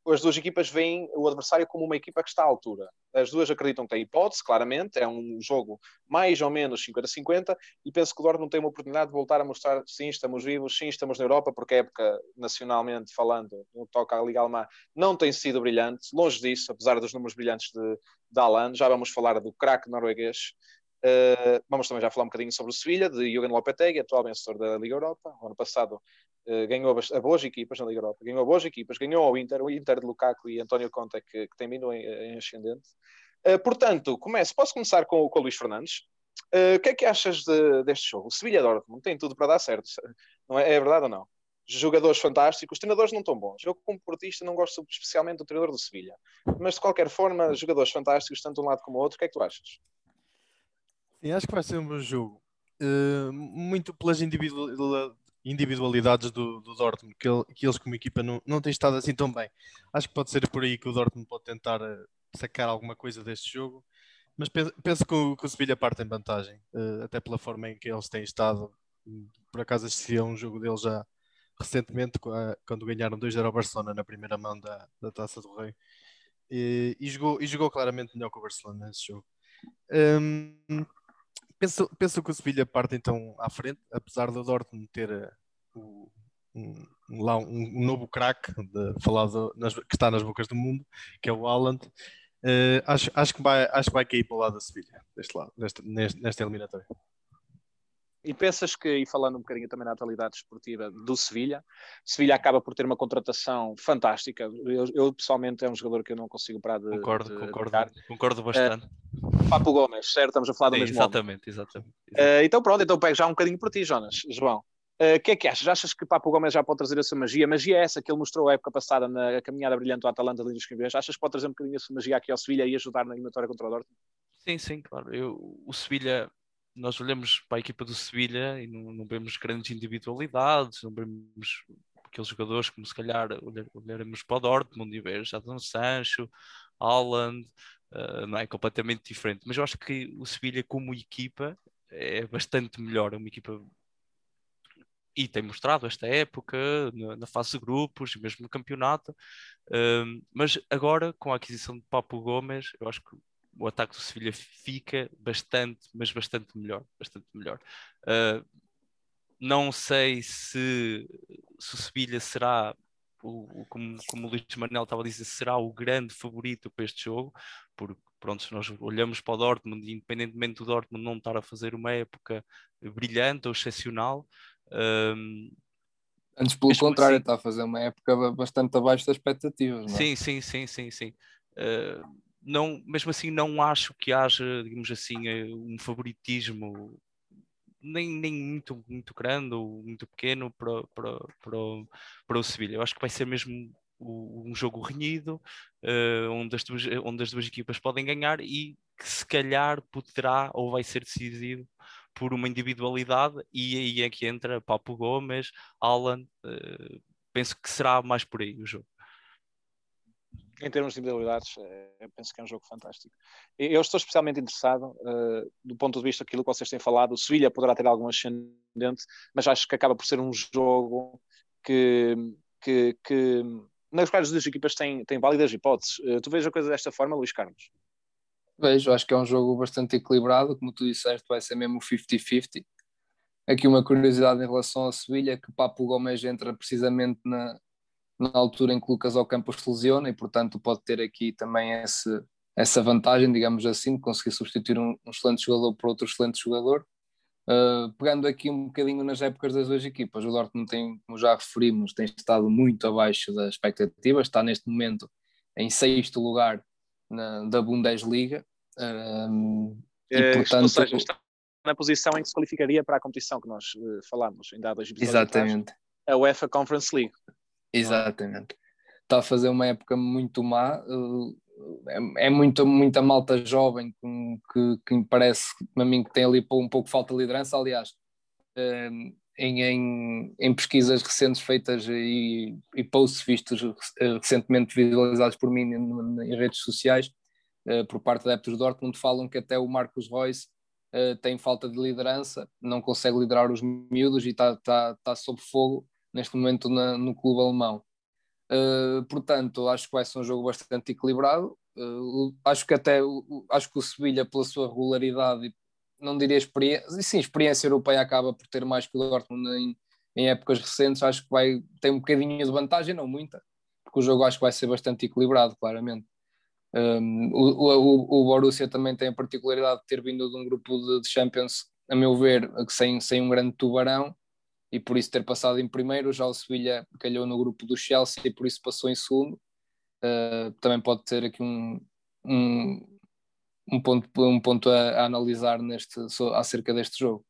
as duas equipas veem o adversário como uma equipa que está à altura. As duas acreditam que tem hipótese, claramente, é um jogo mais ou menos 50-50, e penso que o Dortmund tem uma oportunidade de voltar a mostrar sim, estamos vivos, sim, estamos na Europa, porque a época, nacionalmente falando, no que toca à Liga Alemã, não tem sido brilhante, longe disso, apesar dos números brilhantes de, de Alan. Já vamos falar do craque norueguês. Uh, vamos também já falar um bocadinho sobre o Sevilha, de Jürgen Lopetegui, atual vencedor da Liga Europa. O ano passado uh, ganhou a, boas equipas na Liga Europa, ganhou a boas equipas, ganhou ao Inter, o Inter de Lukaku e António Conte que, que tem vindo em, em ascendente. Uh, portanto, começo, posso começar com, com o Luís Fernandes. O que é que achas de, deste jogo? O Sevilha Dortmund tem tudo para dar certo, não é, é verdade ou não? jogadores fantásticos, os treinadores não estão bons. Eu, como portista, não gosto especialmente do treinador do Sevilha. Mas, de qualquer forma, jogadores fantásticos, tanto de um lado como do outro. O que é que tu achas? Sim, acho que vai ser um bom jogo. Uh, muito pelas individualidades do, do Dortmund, que, ele, que, eles como equipa não, não têm estado assim tão bem. Acho que pode ser por aí que o Dortmund pode tentar uh, sacar alguma coisa deste jogo, mas penso, penso que, o, que o Sevilha parte em vantagem, uh, até pela forma em que eles têm estado. Por acaso assistia a um jogo deles já recentemente, quando ganharam 2-0 ao Barcelona na primeira mão da, da Taça do Rei. E, e, jogou, e jogou claramente melhor que o Barcelona nesse jogo. Um, Penso, penso que o Sevilha parte então à frente, apesar do Dortmund ter uh, um, um, lá um, um novo craque falado nas, que está nas bocas do mundo, que é o Haaland. Uh, acho, acho, que vai, acho que vai cair para o lado da Sevilha, deste lado, nesta, nesta eliminatória. E pensas que, e falando um bocadinho também da atualidade esportiva do Sevilha, Sevilha acaba por ter uma contratação fantástica. Eu, eu pessoalmente é um jogador que eu não consigo parar de. Concordo, de, concordo, de concordo bastante. Uh, Papo Gomes, certo? Estamos a falar do Sim, mesmo. Exatamente, exatamente. exatamente. Uh, então pronto, então pego já um bocadinho por ti, Jonas, João. O uh, que é que achas? Achas que Papo Gomes já pode trazer a sua magia? A magia é essa que ele mostrou a época passada na caminhada brilhante do Atalanta de dos Campeões. Achas que pode trazer um bocadinho a sua magia aqui ao Sevilha e ajudar na eliminatória contra o Dortmund? Sim, sim, claro. Eu, o Sevilha, nós olhamos para a equipa do Sevilha e não, não vemos grandes individualidades, não vemos aqueles jogadores como se calhar olharemos para o Dortmund e ver Jadon Sancho, Haaland, uh, não é completamente diferente. Mas eu acho que o Sevilha como equipa é bastante melhor, é uma equipa e tem mostrado esta época na, na fase de grupos, mesmo no campeonato. Uh, mas agora, com a aquisição de Papo Gomes, eu acho que o ataque do Sevilha fica bastante, mas bastante melhor, bastante melhor. Uh, não sei se, se o Sevilha será, o, como, como o Luís Manel estava a dizer, será o grande favorito para este jogo, porque pronto, se nós olhamos para o Dortmund, independentemente do Dortmund não estar a fazer uma época brilhante ou excepcional. Um, Antes, pelo contrário, assim, está a fazer uma época bastante abaixo das expectativas. Não é? Sim, sim, sim, sim, sim. Uh, não, mesmo assim, não acho que haja, digamos assim, eh, um favoritismo nem, nem muito, muito grande ou muito pequeno para, para, para, o, para o Sevilha. Eu acho que vai ser mesmo um jogo renhido, uh, onde, as duas, onde as duas equipas podem ganhar e que se calhar poderá ou vai ser decidido por uma individualidade e aí é que entra Papo Gomes, Alan, uh, penso que será mais por aí o jogo em termos de individualidades, é, penso que é um jogo fantástico. Eu estou especialmente interessado, uh, do ponto de vista daquilo que vocês têm falado, o Sevilha poderá ter algum ascendente, mas acho que acaba por ser um jogo que, que, que nas quais as duas equipas têm, têm válidas hipóteses. Uh, tu vês a coisa desta forma, Luís Carlos? Vejo, acho que é um jogo bastante equilibrado, como tu disseste, vai ser mesmo 50-50. Aqui uma curiosidade em relação ao Sevilha, que Papo Gomes entra precisamente na, na altura em que Lucas Ocampo se lesiona e, portanto, pode ter aqui também esse, essa vantagem, digamos assim, de conseguir substituir um, um excelente jogador por outro excelente jogador. Uh, pegando aqui um bocadinho nas épocas das duas equipas, o Dortmund tem, como já referimos, tem estado muito abaixo das expectativas, está neste momento em sexto lugar na, da Bundesliga. Uh, e, é, portanto, ou seja, está na posição em que se qualificaria para a competição que nós uh, falámos ainda há dois episódios Exatamente. Atrás, a UEFA Conference League. Exatamente. Está a fazer uma época muito má. É, é muito, muita malta jovem que, que me parece, a mim, que tem ali um pouco falta de liderança. Aliás, em, em, em pesquisas recentes feitas e, e posts vistos recentemente visualizados por mim em, redes sociais, eh, por parte da adeptos do Dortmund, falam que até o Marcos Royce tem falta de liderança, não consegue liderar os miúdos e está tá, tá sob fogo neste momento na, no clube alemão. Uh, portanto, acho que vai ser um jogo bastante equilibrado. Uh, acho que até acho que o Sevilha, pela sua regularidade, não diria experiência, sim, experiência europeia acaba por ter mais que o Dortmund em, em épocas recentes. Acho que vai ter um bocadinho de vantagem, não muita, porque o jogo acho que vai ser bastante equilibrado, claramente. Um, o, o, o Borussia também tem a particularidade de ter vindo de um grupo de, de Champions, a meu ver, sem, sem um grande tubarão, e por isso ter passado em primeiro. Já o Sevilha calhou no grupo do Chelsea e por isso passou em segundo. Uh, também pode ter aqui um, um, um ponto, um ponto a, a, analisar neste, acerca deste jogo.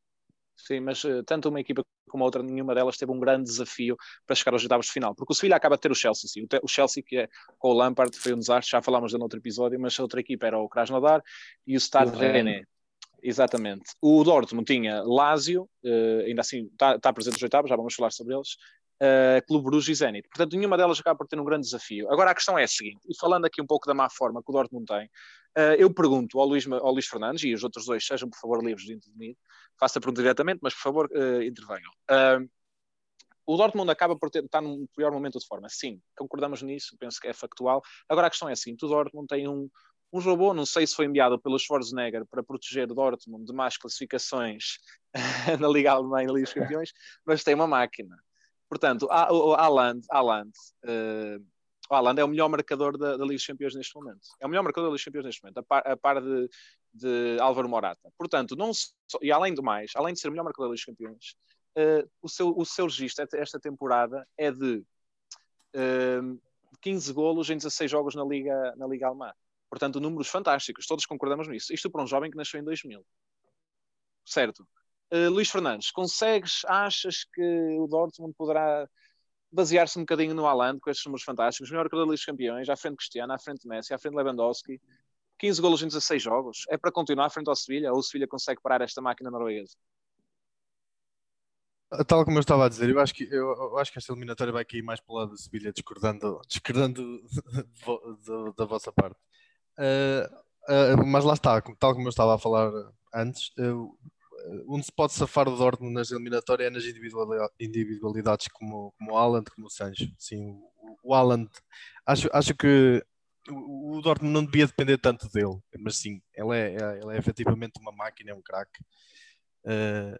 Sim, mas uh, tanto uma equipa como a outra, nenhuma delas teve um grande desafio para chegar aos oitavos de final, porque o Sevilha acaba de ter o Chelsea, sim. o, Chelsea que é com o Lampard foi um desastre, já falámos no outro episódio, mas a outra equipa era o Krasnodar e o Stade Rennais Exatamente. O Dortmund tinha Lazio, uh, ainda assim está tá presente nos oitavos, já vamos falar sobre eles, uh, Clube Bruges e Zenit. Portanto, nenhuma delas acaba por ter um grande desafio. Agora a questão é a seguinte, e falando aqui um pouco da má forma que o Dortmund tem, uh, eu pergunto ao Luís, ao Luís Fernandes, e os outros dois sejam por favor livres de intervenir, faça a pergunta diretamente, mas por favor uh, intervenham. o Dortmund acaba por ter, estar num pior momento de forma. Sim, concordamos nisso, penso que é factual. Agora a questão é a seguinte, o Dortmund tem um um robô, não sei se foi enviado pelo Schwarzenegger para proteger Dortmund de más classificações na Liga Alemã e na Liga dos Campeões, mas tem uma máquina. Portanto, o Haaland, Haaland, uh, Haaland é o melhor marcador da, da, Liga dos Campeões neste momento. É o melhor marcador da Liga dos Campeões neste momento, a par, a par de, de, Álvaro Morata. Portanto, não e além do mais, além de ser o melhor marcador da Liga dos Campeões, uh, o, seu, o seu registro esta temporada é de uh, 15 golos em 16 jogos na Liga, na Liga Alemã. Portanto, números fantásticos, todos concordamos nisso. Isto para um jovem que nasceu em 2000. Certo. Uh, Luís Fernandes, consegues, achas que o Dortmund poderá basear-se um bocadinho no Haaland com estes números fantásticos, melhor que o da Liga dos Campeões, à frente de Cristiano, à frente de Messi, à frente de Lewandowski, 15 golos em 16 jogos, é para continuar à frente ao Sevilha ou o Sevilha consegue parar esta máquina norueguesa? Tal como eu estava a dizer, eu acho que, eu, eu acho que esta eliminatória vai cair mais para o lado da Sevilha, discordando, discordando da vossa parte. Uh, mas lá está, tal como eu estava a falar antes, uh, onde se pode safar o Dortmund nas eliminatórias é nas individualidades como, como o Haaland, como o Sancho. Sim, o, Haaland, acho, acho que o, Dortmund não devia depender tanto dele, mas sim, ele é, é ele é efetivamente uma máquina, é um craque. Uh,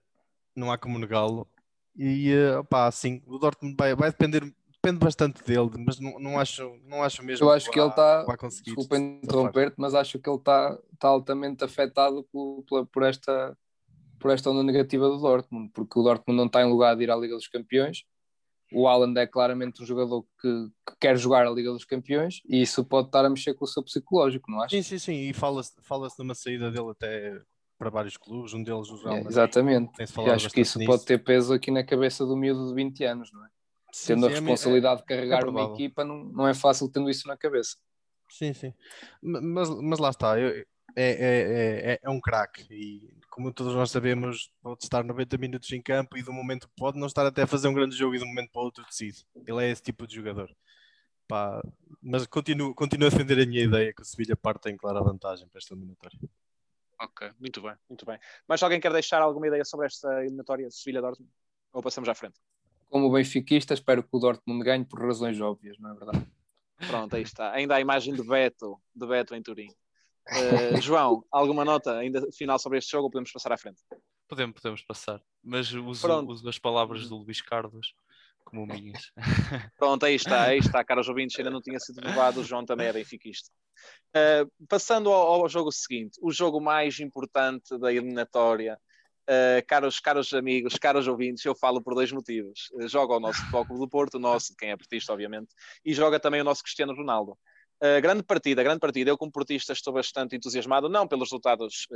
não há como negá-lo. E uh, sim, o Dortmund vai, vai depender, depende bastante dele, mas não, não, acho, não acho mesmo. Eu acho que, que ele está, desculpa interromper-te, mas acho que ele está tá altamente afetado por, por, por esta por esta onda negativa do Dortmund, porque o Dortmund não está em lugar de ir à Liga dos Campeões. O Haaland é claramente um jogador que, que quer jogar a Liga dos Campeões e isso pode estar a mexer com o seu psicológico, não acha? Sim, sim, sim. E fala-se fala de uma saída dele até para vários clubes, um deles o Real É, exatamente. E acho que isso nisso. pode ter peso aqui na cabeça do miúdo de 20 anos, não é? Tendo sim, a é responsabilidade é, de carregar é uma equipa, não, não é fácil tendo isso na cabeça. Sim, sim. Mas, mas lá está, eu, é, é, é, é um craque e como todos nós sabemos, pode estar 90 minutos em campo e do momento pode não estar até a fazer um grande jogo e de um momento para o outro decide. Ele é esse tipo de jogador. Pá, mas continuo, continuo a defender a minha ideia que o Sevilha parte em clara vantagem para esta eliminatória. Ok, muito bem, muito bem. Mas alguém quer deixar alguma ideia sobre esta eliminatória Sevilha-Dortmund? Ou passamos à frente? Como benfiquista, espero que o Dortmund ganhe por razões óbvias, não é verdade? Pronto, aí está. Ainda a imagem de Beto, de Beto em Turim. Uh, João, alguma nota ainda final sobre este jogo ou podemos passar à frente? Podemos, podemos passar, mas uso, uso as palavras do Luís Carlos como minhas. Pronto, aí está, aí está, caros ouvintes, ainda não tinha sido levado, o João também é benfiquista. Uh, passando ao, ao, jogo seguinte, o jogo mais importante da eliminatória, uh, caros, caros amigos, caros ouvintes, eu falo por dois motivos. Uh, joga o nosso Futebol Clube do Porto, o nosso, quem é portista, obviamente, e joga também o nosso Cristiano Ronaldo. Uh, grande partida, grande partida. Eu, como portista, estou bastante entusiasmado, não pelos resultados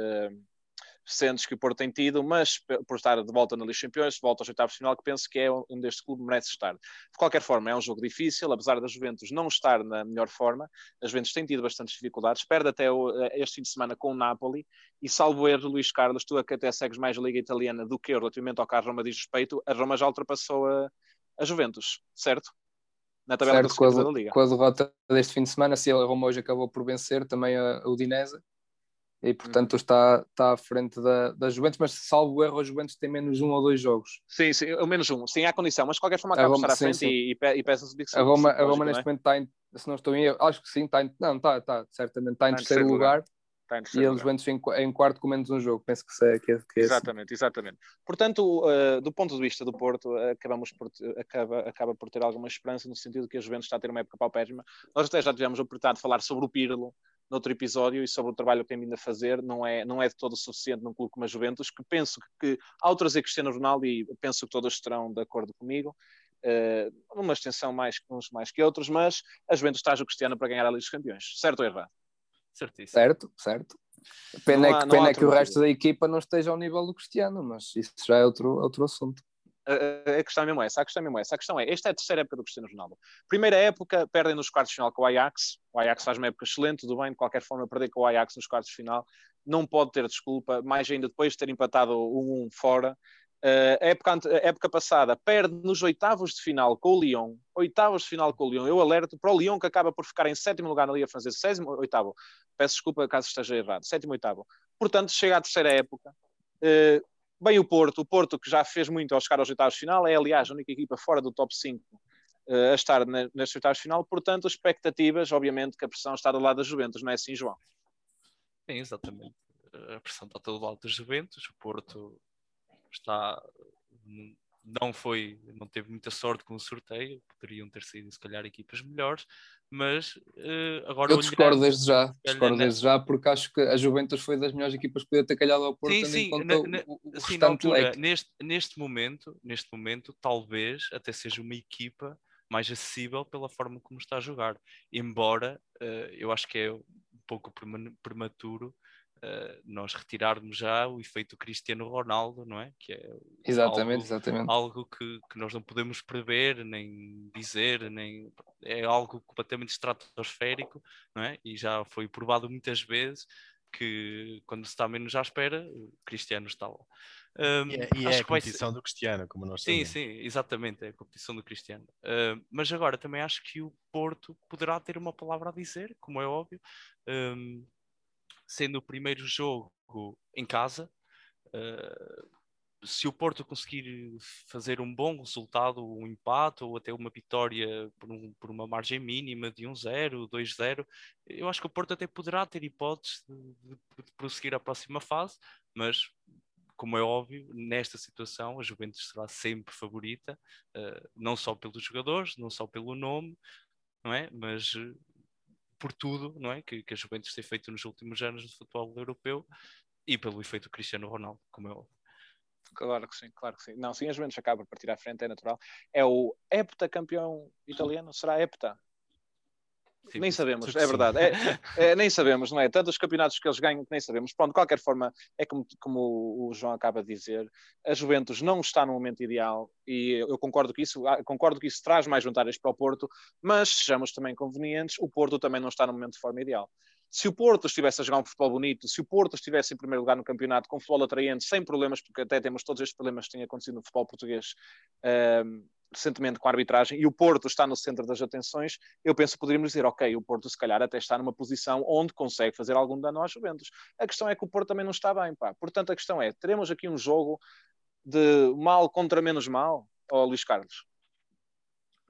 recentes que o Porto tem tido, mas por estar de volta na Liga dos Campeões, de volta aos oitavos de final, que penso que é onde este clube merece estar. De qualquer forma, é um jogo difícil, apesar da Juventus não estar na melhor forma, a Juventus tem tido bastantes dificuldades, perde até eh, este fim de semana com o Napoli, e salvo erro, Luís Carlos, tu que até segues mais a Liga Italiana do que eu relativamente ao que a Roma diz respeito, a Roma já ultrapassou a, a Juventus, certo? na tabela certo, com a, da Liga. Com a derrota deste fim de semana, se a Roma hoje acabou por vencer também a, a Udinese e portanto hum. está, está à frente da, da Juventus, mas salvo erro, a Juventus tem menos um ou dois jogos. Sim, sim, menos um, sim, há condição, mas de qualquer forma acaba de estar à frente sim. e, e, e peça-se A Roma, a Roma neste é? momento está em, se não estou em acho que sim, está em, não, está, está, certamente está em está terceiro, lugar. lugar e eles Juventus em, em quarto com menos um jogo, penso que, é, que, é, que é Exatamente, assim. exatamente. Portanto, uh, do ponto de vista do Porto, acabamos por, acaba, acaba por ter alguma esperança no sentido que a Juventus está a ter uma época paupérrima. Nós até já tivemos a oportunidade de falar sobre o Pirlo noutro episódio e sobre o trabalho que tem vindo a fazer, não é, não é de todo suficiente num clube como a Juventus, que penso que, que ao trazer Cristiano Ronaldo, e penso que todos estarão de acordo comigo, uh, numa extensão mais uns mais que outros, mas a Juventus traz o Cristiano para ganhar a Liga dos Campeões, certo ou errado? Certíssimo. Certo, certo. Pena, há, é que, pena é que o resto da equipa não esteja ao nível do Cristiano, mas isso já é outro, outro assunto. A, a questão é mesmo essa, a questão é mesmo essa. A questão é, esta é a terceira época do Cristiano Ronaldo. Primeira época, perdem nos quartos de final com o Ajax. O Ajax faz uma época excelente, tudo bem, de qualquer forma, perder com o Ajax nos quartos de final não pode ter desculpa, mais ainda depois de ter empatado um, um fora. Uh, época, época passada perde nos oitavos de final com o Lyon, oitavos de final com o Lyon. Eu alerto para o Lyon que acaba por ficar em sétimo lugar na Liga Francesa, sétimo, oitavo. Peço desculpa caso esteja errado, sétimo, oitavo. Portanto, chega à terceira época. Uh, bem, o Porto, o Porto que já fez muito ao chegar aos oitavos de final, é aliás a única equipa fora do top 5 uh, eh, a estar nestes oitavos de final. Portanto, expectativas, obviamente, que a pressão está do lado das Juventus, não é assim, João? Sim, exatamente. A pressão está do lado das Juventus. O Porto está não foi, não teve muita sorte com o sorteio, poderiam ter sido se calhar equipas melhores, mas uh, agora eu discordo desde já, discordo desde já, porque acho que a Juventus foi das melhores equipas que podia ter calhado ao Porto, sim, sim, na, na, o, o sim, altura, neste, neste momento, neste momento, talvez até seja uma equipa mais acessível pela forma como está a jogar, embora uh, eu acho que é um pouco prematuro uh, nós retirarmos já o efeito Cristiano Ronaldo, não é? Que é exatamente, algo, exatamente. algo que, que nós não podemos prever, nem dizer, nem é algo completamente estratosférico, não é? E já foi provado muitas vezes que quando se está menos à espera, o Cristiano está lá. Um, e é, e é a competição ser... do Cristiano, como nós sabemos. Sim, sim, exatamente, é a competição do Cristiano. Uh, mas agora também acho que o Porto poderá ter uma palavra a dizer, como é óbvio, um, sendo o primeiro jogo em casa. Uh, se o Porto conseguir fazer um bom resultado, um empate ou até uma vitória por, um, por uma margem mínima de 1-0, 2-0, eu acho que o Porto até poderá ter hipóteses de, de, de prosseguir a próxima fase, mas como é óbvio, nesta situação a Juventus será sempre favorita, uh, não só pelos jogadores, não só pelo nome, não é? Mas uh, por tudo, não é? Que, que a Juventus tem feito nos últimos anos do futebol europeu e pelo efeito Cristiano Ronaldo, como é óbvio. Claro que sim, claro que sim. Não, sim, a Juventus acaba por partir à frente, é natural. É o hepta campeão italiano? Será hepta? Sim, nem sabemos, é verdade. É, é, nem sabemos, não é? Tantos campeonatos que eles ganham que nem sabemos. Pronto, de qualquer forma, é como, como o João acaba de dizer, a Juventus não está no momento ideal e eu concordo que isso, ah, concordo que isso traz mais vantagens para o Porto, mas sejamos também convenientes, o Porto também não está no momento de forma ideal. Se o Porto estivesse a jogar um futebol bonito, se o Porto estivesse em primeiro lugar no campeonato com futebol atraente, sem problemas, porque até temos todos estes problemas que têm acontecido no futebol português, um, recentemente com a arbitragem e o Porto está no centro das atenções, eu penso que poderíamos dizer, ok, o Porto se calhar até está numa posição onde consegue fazer algum dano aos Juventus. A questão é que o Porto também não está bem, pá. Portanto, a questão é, teremos aqui um jogo de mal contra menos mal, ou Luís Carlos?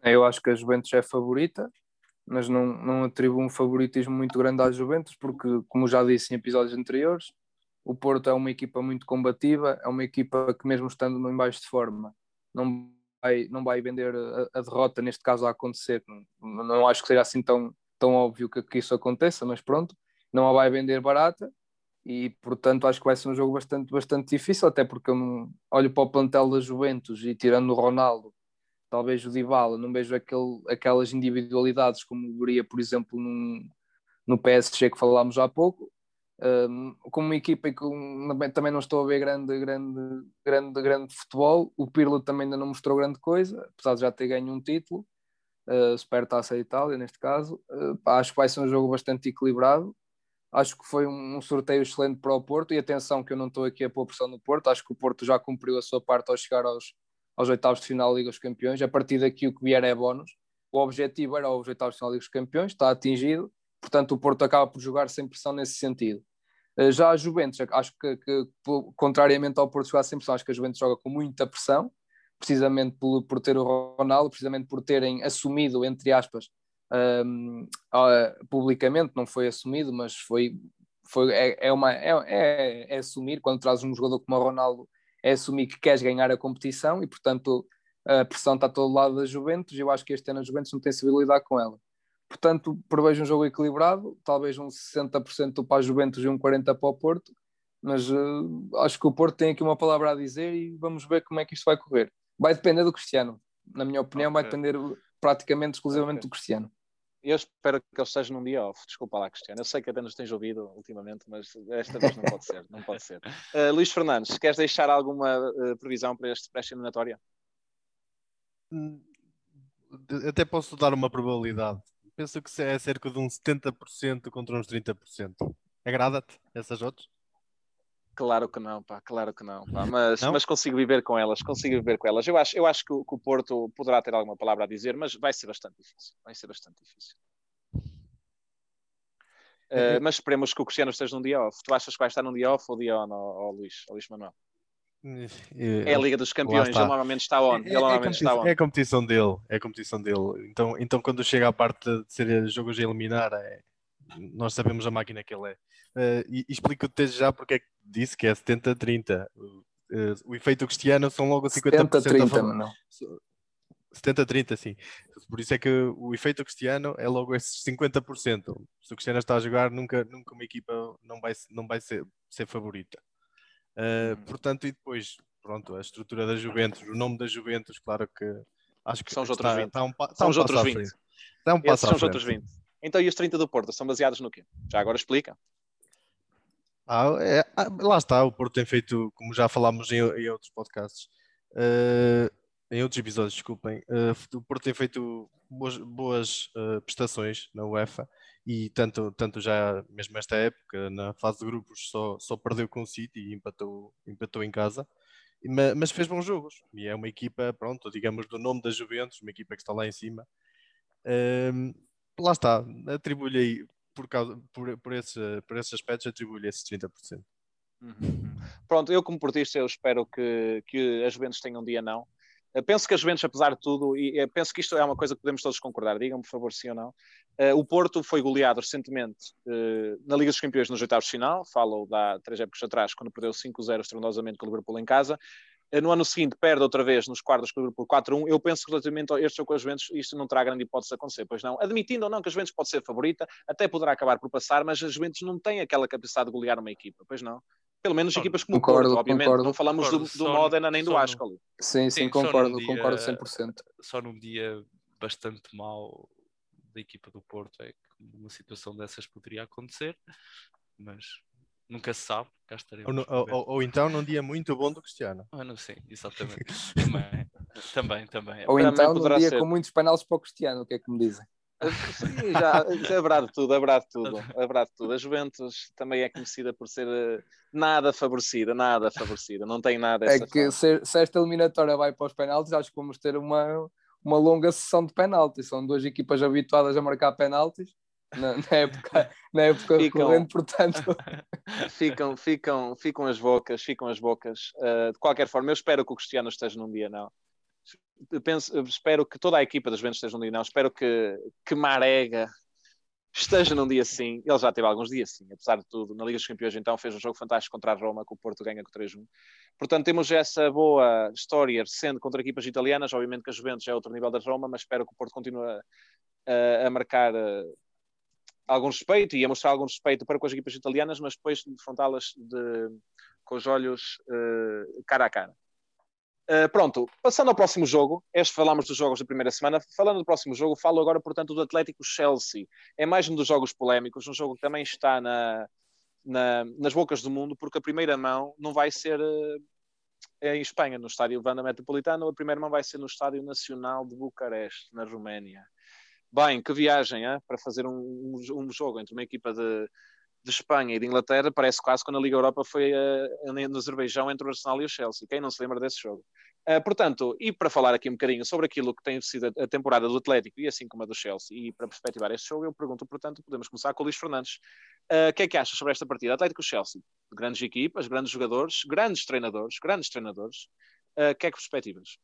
Eu acho que a Juventus é favorita, mas não, não atribuo um favoritismo muito grande à Juventus, porque, como já disse em episódios anteriores, o Porto é uma equipa muito combativa, é uma equipa que mesmo estando em baixo de forma, não vai, não vai vender a, a, derrota, neste caso, a acontecer. Não, não acho que seja assim tão, tão óbvio que, que, isso aconteça, mas pronto, não a vai vender barata e, portanto, acho que vai ser um jogo bastante, bastante difícil, até porque eu olho para o plantel da Juventus e tirando o Ronaldo, talvez o Dybala, não vejo aquele, aquelas individualidades como veria, por exemplo, num, no PSG que falámos há pouco, um, como uma equipa que também não estou a ver grande, grande, grande, grande futebol. O Pirlo também ainda não mostrou grande coisa, apesar de já ter ganho um título. Uh, super taça a Itália, neste caso. Uh, acho que vai ser um jogo bastante equilibrado. Acho que foi um, um, sorteio excelente para o Porto. E atenção, que eu não estou aqui a pôr pressão no Porto. Acho que o Porto já cumpriu a sua parte ao chegar aos, aos oitavos de final da Liga dos Campeões. A partir daqui, o que vier é bónus. O objetivo era os oitavos de final da Liga dos Campeões, está atingido portanto o Porto acaba por jogar sem pressão nesse sentido. Eh, já a Juventus, acho que, que contrariamente ao Porto jogar sem pressão, acho que a Juventus joga com muita pressão, precisamente por, por ter o Ronaldo, precisamente por terem assumido, entre aspas, um, uh, publicamente, não foi assumido, mas foi, foi é, é, uma, é, é, é, assumir, quando traz um jogador como o Ronaldo, é assumir que queres ganhar a competição e, portanto, a pressão está todo lado da Juventus, eu acho que este ano a Juventus não tem civilidade com ela. Portanto, prevejo um jogo equilibrado, talvez um 60% para a Juventus e um 40% para o Porto, mas uh, acho que o Porto tem aqui uma palavra a dizer e vamos ver como é que isto vai correr. Vai depender do Cristiano, na minha opinião, okay. vai depender praticamente exclusivamente okay. do Cristiano. Eu espero que ele esteja num dia off. Desculpa lá, Cristiano. Eu sei que apenas tens ouvido ultimamente, mas esta vez não pode ser. Não pode ser. Uh, Luís Fernandes, queres deixar alguma uh, previsão para este pré-eliminatória? Hum, até posso dar uma probabilidade penso que é cerca de um 70% contra uns 30%. Agrada-te essas outras? Claro que não, pá, claro que não, pá. Mas, não? mas consigo viver com elas, consigo viver com elas. Eu acho, eu acho que, o, que o Porto poderá ter alguma palavra a dizer, mas vai ser bastante difícil. Vai ser bastante difícil. Uh, mas esperemos que o Cristiano esteja num dia off. Tu achas que vai estar num dia off ou dia on, ao, Luís, ao Luís Manuel? É a Liga dos Campeões, ele normalmente está on. Ele é, normalmente é, está on. é a competição dele, é a competição dele. Então, então quando chega à parte de ser jogos a eliminar, é, nós sabemos a máquina que ele é. Uh, e, e explico-te desde já porque é que disse que é 70-30. Uh, o efeito Cristiano são logo 50% 70-30, não. 70-30, sim. Por isso é que o efeito Cristiano é logo esses 50%. Se o Cristiano está a jogar, nunca, nunca uma equipa não vai, não vai ser, ser favorita. Uh, portanto, e depois, pronto, a estrutura da Juventus, o nome da Juventus, claro que acho que são os outros está, 20. Está um, está são um os outros 20. Está um passo são os outros 20. Então, e os 30 do Porto são baseados no quê? Já agora explica. Ah, é, ah, lá está, o Porto tem feito, como já falámos em, em outros podcasts, uh, em outros episódios, desculpem, uh, o Porto tem feito boas, boas uh, prestações na UEFA e tanto, tanto já mesmo esta época, na fase de grupos, só, só perdeu com o City e empatou, empatou em casa, mas, fez bons jogos e é uma equipa, pronto, digamos do nome da Juventus, uma equipa que está lá em cima. Lá está, atribuo-lhe por, causa, por, por, esse, por esses aspectos, atribuo-lhe esses 30%. Uhum. Pronto, eu como portista, eu espero que, que as Juventus tenham um dia não. Eu penso que as Juventus, apesar de tudo, e penso que isto é uma coisa que podemos todos concordar, digam por favor sim ou não. Uh, o Porto foi goleado recentemente uh, na Liga dos Campeões nos oitavos de final, falo há três épocas atrás, quando perdeu 5-0 estrondosamente com o Liverpool em casa. Uh, no ano seguinte perde outra vez nos quartos Liverpool 4-1. Eu penso que relativamente a este jogo com as Juventus, isto não terá grande hipótese de acontecer, pois não. Admitindo ou não que as Juventus pode ser favorita, até poderá acabar por passar, mas as Juventus não têm aquela capacidade de golear uma equipa, pois não. Pelo menos equipas como concordo, o Porto, obviamente. Concordo, não falamos concordo. do, do Modena nem do Ascoli. Sim, sim, sim, concordo, dia, concordo 100%. Só num dia bastante mau da equipa do Porto é que uma situação dessas poderia acontecer, mas nunca se sabe, cá estaremos. Ou, ou, ou, ou, então num dia muito bom do Cristiano. Ah, não sei, exatamente. também, também, também. Ou também então num dia ser. com muitos penaltis para o Cristiano, o que é que me dizem? Sim, já, haverá de tudo, haverá de tudo, haverá de tudo. A Juventus também é conhecida por ser uh, nada favorecida, nada favorecida, não tem nada. É que se, se, esta eliminatória vai para os penaltis, acho que vamos ter uma, uma longa sessão de penaltis. São duas equipas habituadas a marcar penaltis na, na época, na época ficam, corrente, portanto. Ficam, ficam, ficam as bocas, ficam as bocas. Uh, de qualquer forma, eu espero que o Cristiano esteja num dia, não. Penso, espero que toda a equipa das Juventus esteja num dia não, espero que, que Marega esteja num dia sim, ele já teve alguns dias sim, apesar de tudo, na Liga dos Campeões então fez um jogo fantástico contra a Roma, que o Porto ganha com 3-1 portanto temos essa boa história recente contra equipas italianas, obviamente que a Juventus é outro nível da Roma, mas espero que o Porto continue a, a marcar uh, algum respeito e a mostrar algum respeito para com as equipas italianas, mas depois defrontá-las de, com os olhos uh, cara a cara Uh, pronto, passando ao próximo jogo, este falámos dos jogos da primeira semana, falando do próximo jogo, falo agora, portanto, do Atlético Chelsea. É mais um dos jogos polémicos, um jogo que também está na, na, nas bocas do mundo, porque a primeira mão não vai ser uh, em Espanha, no estádio Vanda Metropolitano, a primeira mão vai ser no Estádio Nacional de Bucareste, na Roménia. Bem, que viagem, hein? para fazer um, um, jogo entre uma equipa de, de Espanha e de Inglaterra parece quase quando a Liga Europa foi uh, no Azerbaijão entre o Arsenal e o Chelsea. Quem não se lembra desse jogo? Uh, portanto, e para falar aqui um bocadinho sobre aquilo que tem sido a temporada do Atlético e assim como a do Chelsea, e para perspectivar este jogo, eu pergunto, portanto, podemos começar com o Luís Fernandes. O uh, que é que achas sobre esta partida? Atlético-Chelsea, grandes equipas, grandes jogadores, grandes treinadores, grandes treinadores. O que é que perspectivas?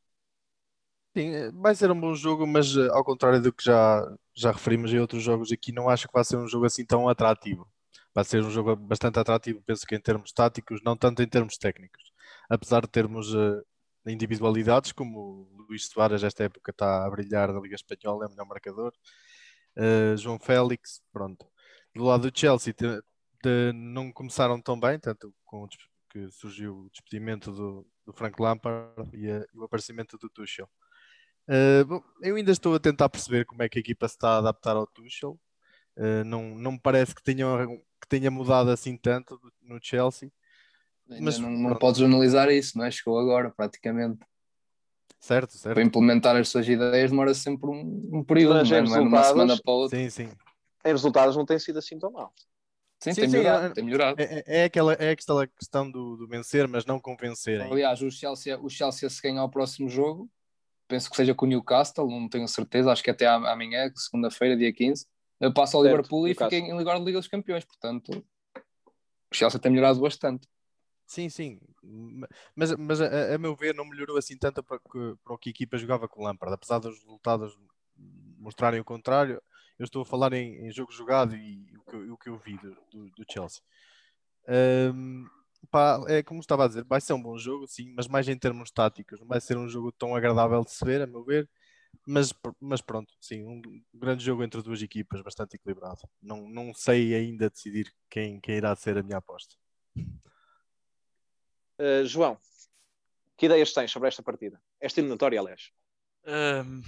Sim, vai ser um bom jogo, mas ao contrário do que já, já referimos em outros jogos aqui, não acho que vai ser um jogo assim tão atrativo vai ser um jogo bastante atrativo, penso que em termos táticos, não tanto em termos técnicos. Apesar de termos uh, individualidades, como o Luís Soares, esta época está a brilhar na Liga Espanhola, é o melhor marcador. Uh, João Félix, pronto. Do lado do Chelsea, de, de, não começaram tão bem, tanto com que surgiu o despedimento do, do Frank Lampard e, a, e, o aparecimento do Tuchel. Uh, bom, eu ainda estou a tentar perceber como é que a equipa se está a adaptar ao Tuchel. Uh, não, não me parece que tenham que tenha mudado assim tanto no Chelsea. Mas não, não podes analisar isso, não é? Chegou agora, praticamente. Certo, certo. Para implementar as suas ideias demora sempre um, um período, não é? não é numa semana para outra. Sim, sim. Em resultados não tem sido assim tão mal. Sim, sim, tem, sim, melhorado, é, tem melhorado. É, é, aquela, é aquela questão do, do vencer, mas não convencer. Aliás, o Chelsea, o Chelsea se ganhar o próximo jogo, penso que seja com o Newcastle, não tenho certeza, acho que até amanhã, segunda-feira, dia 15, passa ao certo, Liverpool e fica em lugar de Liga dos Campeões, portanto o Chelsea tem melhorado bastante. Sim, sim, mas, mas a, a, meu ver não melhorou assim tanto para, que, para o que a equipa jogava com o Lampard, apesar dos resultados mostrarem o contrário, eu estou a falar em, em jogo jogado e, e, o, que, o que eu vi do, do, do Chelsea. Um, pá, é como estava a dizer, vai ser um bom jogo, sim, mas mais em termos táticos, não vai ser um jogo tão agradável de se ver, a meu ver, mas, mas pronto, sim, um grande jogo entre duas equipas, bastante equilibrado. Não, não sei ainda decidir quem, quem irá ser a minha aposta. Uh, João, que ideias tens sobre esta partida? Esta eliminatória, aliás. Um,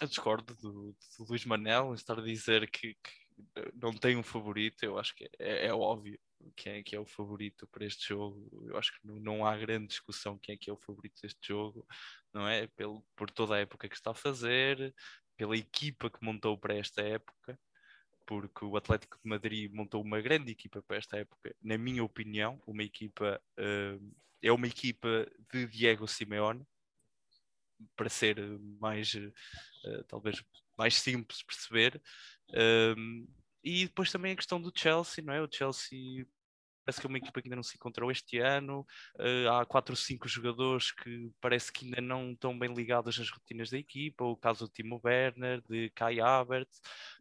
eu discordo do, do Luís Manel estar a dizer que, que, não tem um favorito, eu acho que é, é óbvio. Quem é que é o favorito para este jogo. Eu acho que não, há grande discussão quem é que é o favorito deste jogo, não é? Pelo, por toda a época que está a fazer, pela equipa que montou para esta época, porque o Atlético de Madrid montou uma grande equipa para esta época, na minha opinião, uma equipa uh, é uma equipa de Diego Simeone, para ser mais uh, talvez mais simples perceber. Um, e depois também a questão do Chelsea, não é? O Chelsea parece que é uma equipa que ainda não se encontrou este ano. Uh, há quatro ou cinco jogadores que parece que ainda não estão bem ligados às rotinas da equipa. O caso do Timo Werner, de Kai Havertz.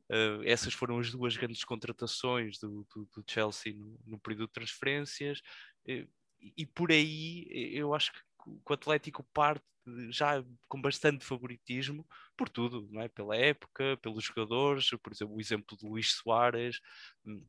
Uh, essas foram as duas grandes contratações do, do, do Chelsea no, no, período de transferências. Uh, e por aí eu acho que o Atlético parte já com bastante favoritismo por tudo, não é? Pela época, pelos jogadores, por exemplo, o exemplo de Luís Soares, hum,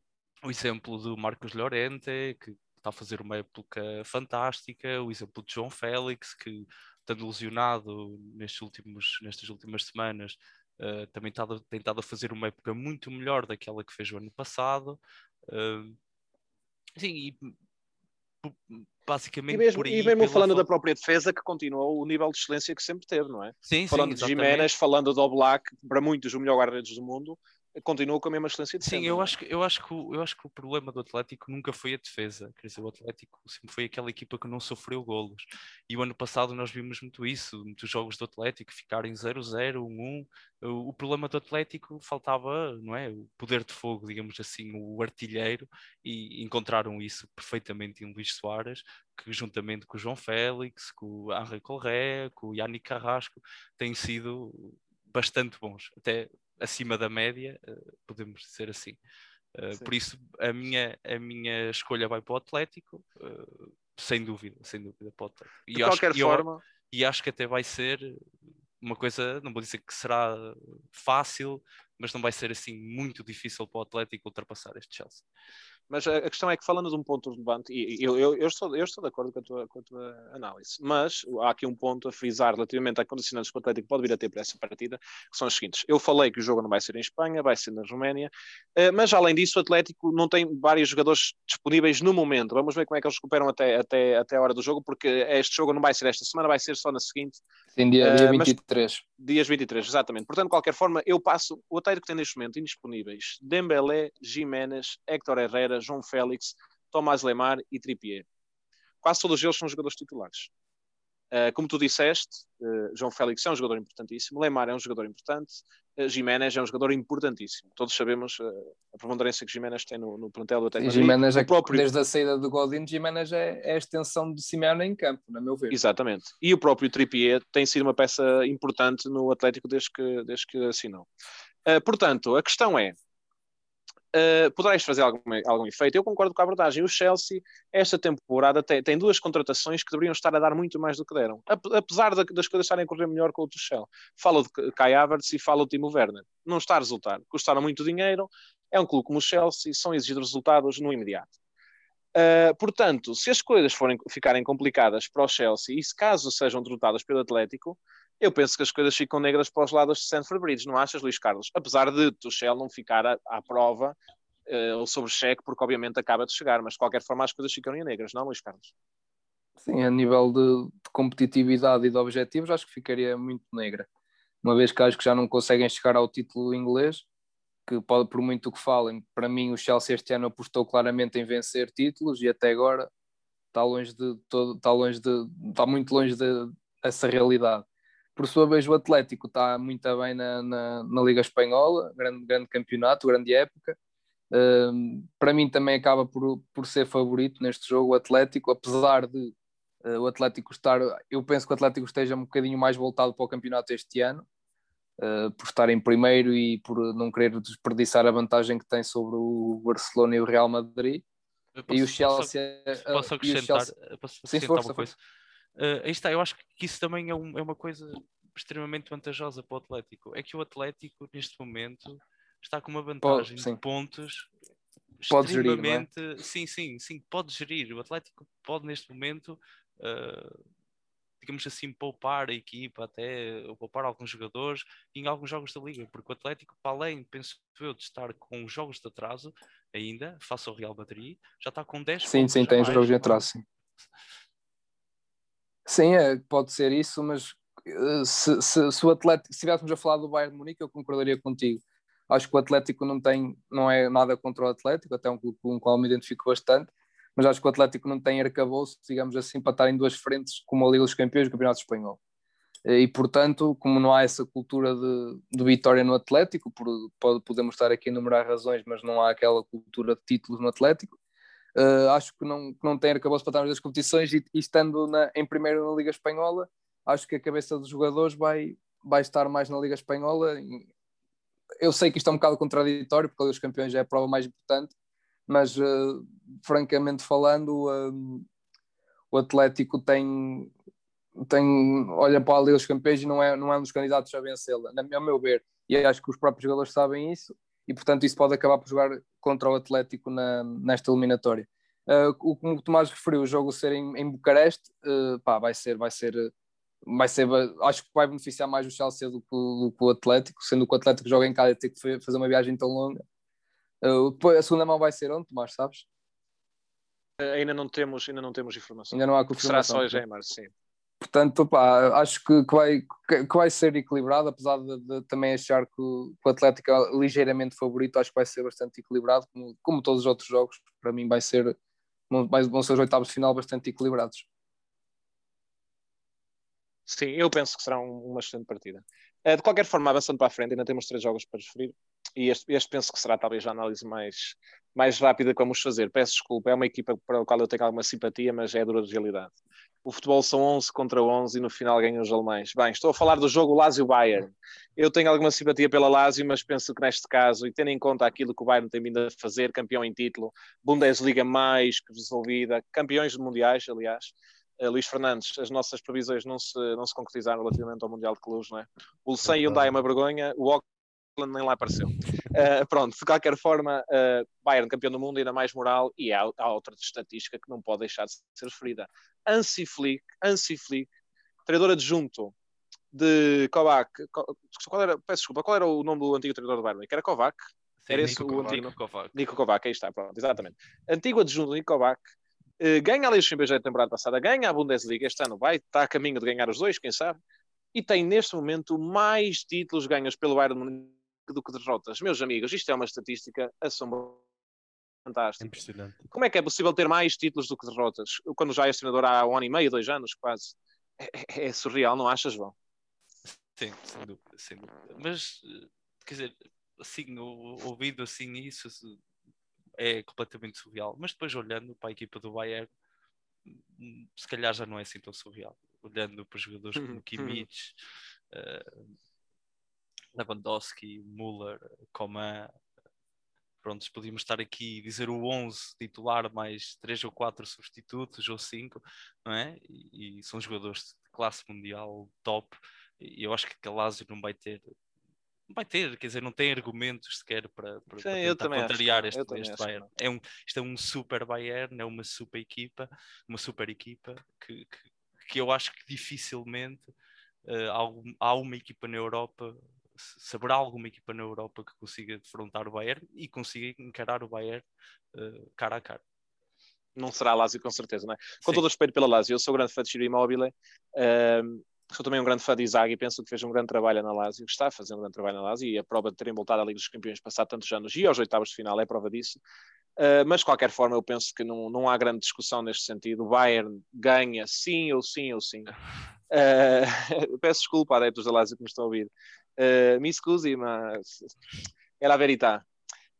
o exemplo do Marcos Llorente, que está a fazer uma época fantástica, o exemplo de João Félix, que estando lesionado nestes últimos, nestas últimas semanas, uh, também está, tem estado a fazer uma época muito melhor daquela que fez o ano passado. Uh, sim, e basicamente e mesmo, aí, e mesmo falando da própria defesa que continuou o nível de excelência que sempre teve, não é? Sim, falando sim, de Jiménez, falando do Black, para muitos o melhor guarda-redes do mundo, continua com a mesma excelência de Sim, sempre. eu acho, que, eu, acho que, eu acho que o problema do Atlético nunca foi a defesa. Quer dizer, o Atlético sempre foi aquela equipa que não sofreu golos. E o ano passado nós vimos muito isso, muitos jogos do Atlético ficarem 0-0, 1-1. O, problema do Atlético faltava, não é? O poder de fogo, digamos assim, o artilheiro, e encontraram isso perfeitamente em Luís Soares, que juntamente com o João Félix, com o Henri Correa, com o Yannick Carrasco, têm sido bastante bons. Até acima da média, uh, podemos dizer assim. Uh, por isso, a minha, a minha escolha vai para o Atlético, uh, sem dúvida, sem dúvida para o Atlético. E De qualquer acho, forma. Eu, e acho que até vai ser uma coisa, não vou dizer que será fácil, mas não vai ser assim muito difícil para o Atlético ultrapassar este Chelsea. Mas a, questão é que, falando de um ponto relevante, e eu, eu, eu, estou, eu estou de acordo com a, tua, com a tua análise, mas há aqui um ponto a frisar relativamente a condicionantes que o Atlético pode vir a ter para essa partida, que são os seguintes. Eu falei que o jogo não vai ser em Espanha, vai ser na Roménia, eh, mas além disso, o Atlético não tem vários jogadores disponíveis no momento. Vamos ver como é que eles recuperam até, até, até a hora do jogo, porque este jogo não vai ser esta semana, vai ser só na seguinte. Sim, dia, dia 23. Eh, mas, dias 23, exatamente. Portanto, de qualquer forma, eu passo. O Atlético tem neste momento indisponíveis Dembélé, Jiménez, Héctor Herrera, João Félix, Tomás Lemar e Trippier. Quase todos eles são jogadores titulares. Uh, como tu disseste, uh, João Félix é um jogador importantíssimo, Lemar é um jogador importante, uh, Jiménez é um jogador importantíssimo. Todos sabemos a preponderância que Jiménez tem no, no plantel do Atlético Jiménez é próprio... Desde a saída do Godin, Jiménez é, é, a extensão de Simeone em campo, na meu ver. Exatamente. E o próprio Trippier tem sido uma peça importante no Atlético desde que, desde que assinou. portanto, a questão é, Uh, poderá isto fazer algum, algum efeito? Eu concordo com a abordagem. O Chelsea, esta temporada, tem, tem, duas contratações que deveriam estar a dar muito mais do que deram, apesar das coisas estarem a correr melhor com o Tuchel. Falo de Kai Havertz e falo de Timo Werner. Não está a resultar. Custaram muito dinheiro. É um clube como o Chelsea, são exigidos resultados no imediato. Uh, portanto, se as coisas forem, ficarem complicadas para o Chelsea e se caso sejam derrotadas pelo Atlético, eu penso que as coisas ficam negras para os lados de Stanford Bridge, não achas, Luís Carlos? Apesar de Tuchel não ficar à, à prova uh, ou sobre cheque, porque obviamente acaba de chegar, mas de qualquer forma as coisas ficam negras, não, Luís Carlos? Sim, a nível de, de, competitividade e de objetivos, acho que ficaria muito negra. Uma vez que acho que já não conseguem chegar ao título inglês, que pode, por muito que falem, para mim o Chelsea este ano apostou claramente em vencer títulos e até agora está longe de todo, está longe de, está muito longe de essa realidade. Por sua vez, o Atlético está muito bem na, na, na Liga Espanhola, grande, grande campeonato, grande época. Um, para mim também acaba por, por ser favorito neste jogo o Atlético, apesar de uh, o Atlético estar, eu penso que o Atlético esteja um bocadinho mais voltado para o campeonato este ano, uh, por estar em primeiro e por não querer desperdiçar a vantagem que tem sobre o Barcelona e o Real Madrid. Posso, e o Chelsea. Posso, posso acrescentar, Chelsea... posso acrescentar Sim, força, uma coisa? Força. Uh, aí está, eu acho que isso também é, um, é uma coisa extremamente vantajosa para o Atlético. É que o Atlético, neste momento, está com uma vantagem pode, de pontos pode extremamente. Gerir, é? Sim, sim, sim, pode gerir. O Atlético pode, neste momento, uh, conseguimos assim poupar a equipa, até poupar alguns jogadores em alguns jogos da Liga, porque o Atlético, para além, penso eu, de estar com jogos de atraso ainda, face ao Real Madrid, já está com 10 Sim, sim, tem jogos de atraso, sim. Sim, é, pode ser isso, mas eh, se, se, se o Atlético, se estivéssemos a falar do Bayern de Munique, eu concordaria contigo. Acho que o Atlético não tem, não é nada contra o Atlético, até um clube com o qual me identifico bastante, mas acho que o Atlético não tem arcabouço, digamos assim, para estar em duas frentes como a Liga dos Campeões e o Campeonato Espanhol. E, portanto, como não há essa cultura de, de vitória no Atlético, por, pode, podemos estar aqui a enumerar razões, mas não há aquela cultura de títulos no Atlético, uh, acho que não, que não tem arcabouço para estar nas competições e, e estando na, em primeiro na Liga Espanhola, acho que a cabeça dos jogadores vai, vai estar mais na Liga Espanhola. Eu sei que isto é um bocado contraditório, porque a Liga dos Campeões é a prova mais importante, mas uh, francamente falando, uh, o Atlético tem, tem olha para a Liga dos Campeões e não é, não é um dos candidatos a vencê-la, a meu ver. E acho que os próprios jogadores sabem isso e, portanto, isso pode acabar por jogar contra o Atlético na, nesta eliminatória. Uh, o que o Tomás referiu, o jogo ser em, em Bucareste, uh, pá, vai ser, vai ser, vai ser, acho que vai beneficiar mais o Chelsea do que, do que o Atlético, sendo que o Atlético joga em casa e tem que fazer uma viagem tão longa. Uh, a segunda mão vai ser onde, Tomás, sabes? Ainda não temos, ainda não temos informação. Ainda não há confirmação. Será só em Geimar, sim. Portanto, acho que, que, vai, que, vai ser equilibrado, apesar de, de também achar que o, que o, Atlético é ligeiramente favorito, acho que vai ser bastante equilibrado, como, como todos os outros jogos. Para mim, vai ser, vai, vão ser os oitavos de final bastante equilibrados. Sim, eu penso que será um, uma excelente partida. Uh, de qualquer forma, avançando para a frente, ainda temos três jogos para referir, e este, este penso que será talvez a análise mais, mais rápida que vamos fazer. Peço desculpa, é uma equipa para a qual eu tenho alguma simpatia, mas é dura de realidade o futebol são 11 contra 11 e no final ganham os alemães. Bem, estou a falar do jogo Lazio-Bayern. Eu tenho alguma simpatia pela Lazio, mas penso que neste caso, e tendo em conta aquilo que o Bayern tem vindo a fazer, campeão em título, Bundesliga mais que resolvida, campeões mundiais, aliás, uh, Luís Fernandes, as nossas previsões não se, não se concretizaram relativamente ao Mundial de Clubes, não é? O Lucen Hyundai é uma vergonha, o nem lá apareceu. Uh, pronto, de qualquer forma, uh, Bayern campeão do mundo, ainda mais moral, e há, há outra estatística que não pode deixar de ser referida. Ansi Flick, Ansi Flick, treinador adjunto de Kovac, qual era, peço desculpa, qual era o nome do antigo treinador do Bayern? era Kovac? Sim, era esse Nico o Kovac, antigo? Kovac. Nico Kovac, aí está, pronto, exatamente. Antigo adjunto de Nico Kovac, uh, ganha a Liga dos Campeões da temporada passada, ganha a Bundesliga este ano, vai, está a caminho de ganhar os dois, quem sabe, e tem neste momento mais títulos ganhos pelo Bayern do que derrotas. Meus amigos, isto é uma estatística assombrosa. Fantástica. Impressionante. Como é que é possível ter mais títulos do que derrotas? Quando já é treinador há um ano e meio, dois anos, quase. É, é, é surreal, não achas, João? Sim, sem dúvida, sem dúvida. Mas, quer dizer, assim, ouvindo assim isso, é completamente surreal. Mas depois olhando para a equipa do Bayern, se calhar já não é assim tão surreal. Olhando para jogadores como uhum. Kimmich, uh, Lewandowski, Müller, Coman. Prontos, podíamos estar aqui e dizer o 11 titular mais 3 ou 4 substitutos ou 5, não é? E, e, são jogadores de classe mundial top. E eu acho que a Lazio não vai ter não vai ter, quer dizer, não tem argumentos sequer para, para, Sim, para contrariar este, este Bayern. É um, isto é um super Bayern, é uma super equipa, uma super equipa que, que, que eu acho que dificilmente uh, há, há uma equipa na Europa se haverá alguma equipa na Europa que consiga defrontar o Bayern e consiga encarar o Bayern uh, cara a cara. Não será a Lazio, com certeza, não é? Com Sim. todo o respeito pela Lazio, eu sou grande fã de Ciro Immobile, uh, sou também um grande fã de Isaac e penso que fez um grande trabalho na Lazio, está a fazer um grande trabalho na Lazio e a prova de terem voltado à Liga dos Campeões passado tantos anos e aos oitavos de final é prova disso. Uh, mas de qualquer forma, eu penso que não, não há grande discussão neste sentido. O Bayern ganha sim ou sim ou sim. Uh, peço desculpa, adeptos da Lazio que me estão a ouvir. Uh, me scusi, mas é a verità.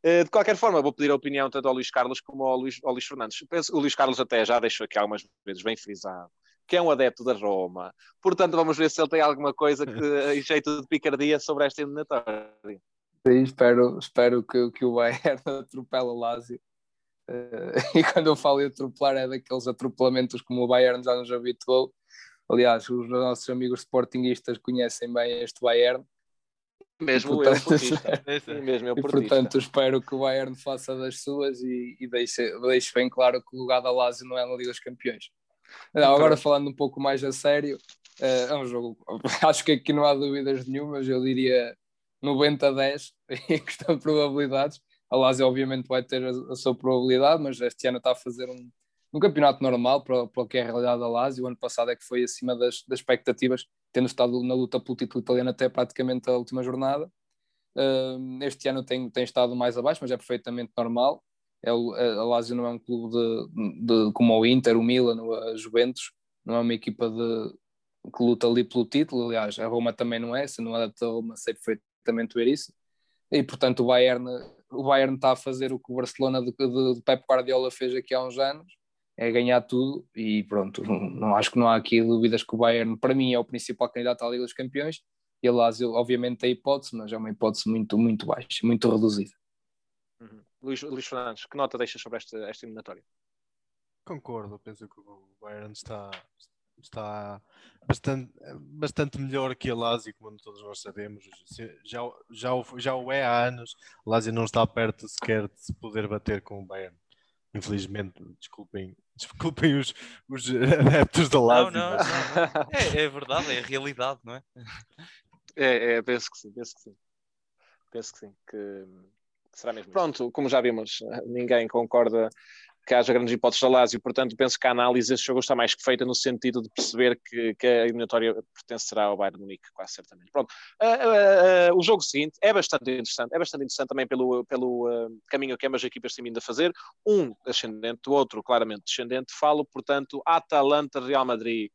Uh, de qualquer forma, vou pedir a opinião tanto ao Luís Carlos como ao Luís, ao Luís Fernandes. Penso, o Luís Carlos até já deixou aqui algumas vezes bem frisado que é um adepto da Roma. Portanto, vamos ver se ele tem alguma coisa que, em jeito de picardia sobre esta eliminatória. Sim, espero, espero que, que o Bayern atropele o Lazio. Uh, e quando eu falo em atropelar é daqueles atropelamentos como o Bayern já nos habituou. Aliás, os nossos amigos sportinguistas conhecem bem este Bayern mesmo portanto, eu, mesmo eu e, portanto, espero que o Bayern faça das suas e, e deixe, bem claro que o lugar da Lazio não é na Liga dos Campeões. Não, agora falando um pouco mais a sério, Uh, é um jogo, acho que aqui não há dúvidas nenhumas, eu diria 90-10 em questão de probabilidades. A Lazio obviamente vai ter a, a, sua probabilidade, mas este ano está a fazer um, um campeonato normal para, para o que é a realidade da Lazio. O ano passado é que foi acima das, das expectativas, tendo estado na luta pelo título italiano até praticamente a última jornada. Uh, este ano tem, tem estado mais abaixo, mas é perfeitamente normal. É, a Lazio não é um clube de, de, como o Inter, o Milan, a Juventus, não é uma equipa de, que luta ali pelo título. Aliás, a Roma também não é, se não adapta a Roma, sei perfeitamente ver isso. E portanto, o Bayern, o Bayern está a fazer o que o Barcelona de, de, de Pep Guardiola fez aqui há uns anos, é ganhar tudo. E pronto, não, não acho que não há aqui dúvidas que o Bayern, para mim, é o principal candidato à Liga dos Campeões. E a Lazio, obviamente, tem hipótese, mas é uma hipótese muito, muito baixa, muito reduzida. Uhum. Luís, Luís Fernandes, que nota deixas sobre esta, esta eliminatória? Concordo, penso que o Bayern está, está bastante, bastante melhor que a Lazio, como todos nós sabemos. Já, já, já o é há anos. A Lazio não está perto sequer de se poder bater com o Bayern. Infelizmente, desculpem, desculpem os, os adeptos da Lazio. Não, não. É, é, verdade, é a realidade, não é? É, é penso que sim, penso que sim. Penso que sim, que, que será mesmo. Pronto, como já vimos, ninguém concorda que haja grandes hipóteses da Lazio, portanto penso que a análise desse jogo está mais que feita no sentido de perceber que, que a eliminatória pertencerá ao Bayern de Munique, quase certamente. Pronto, uh, uh, uh, o jogo seguinte é bastante interessante, é bastante interessante também pelo, pelo caminho que ambas as equipas têm vindo a fazer, um ascendente, o outro claramente descendente, falo, portanto, Atalanta-Real Madrid.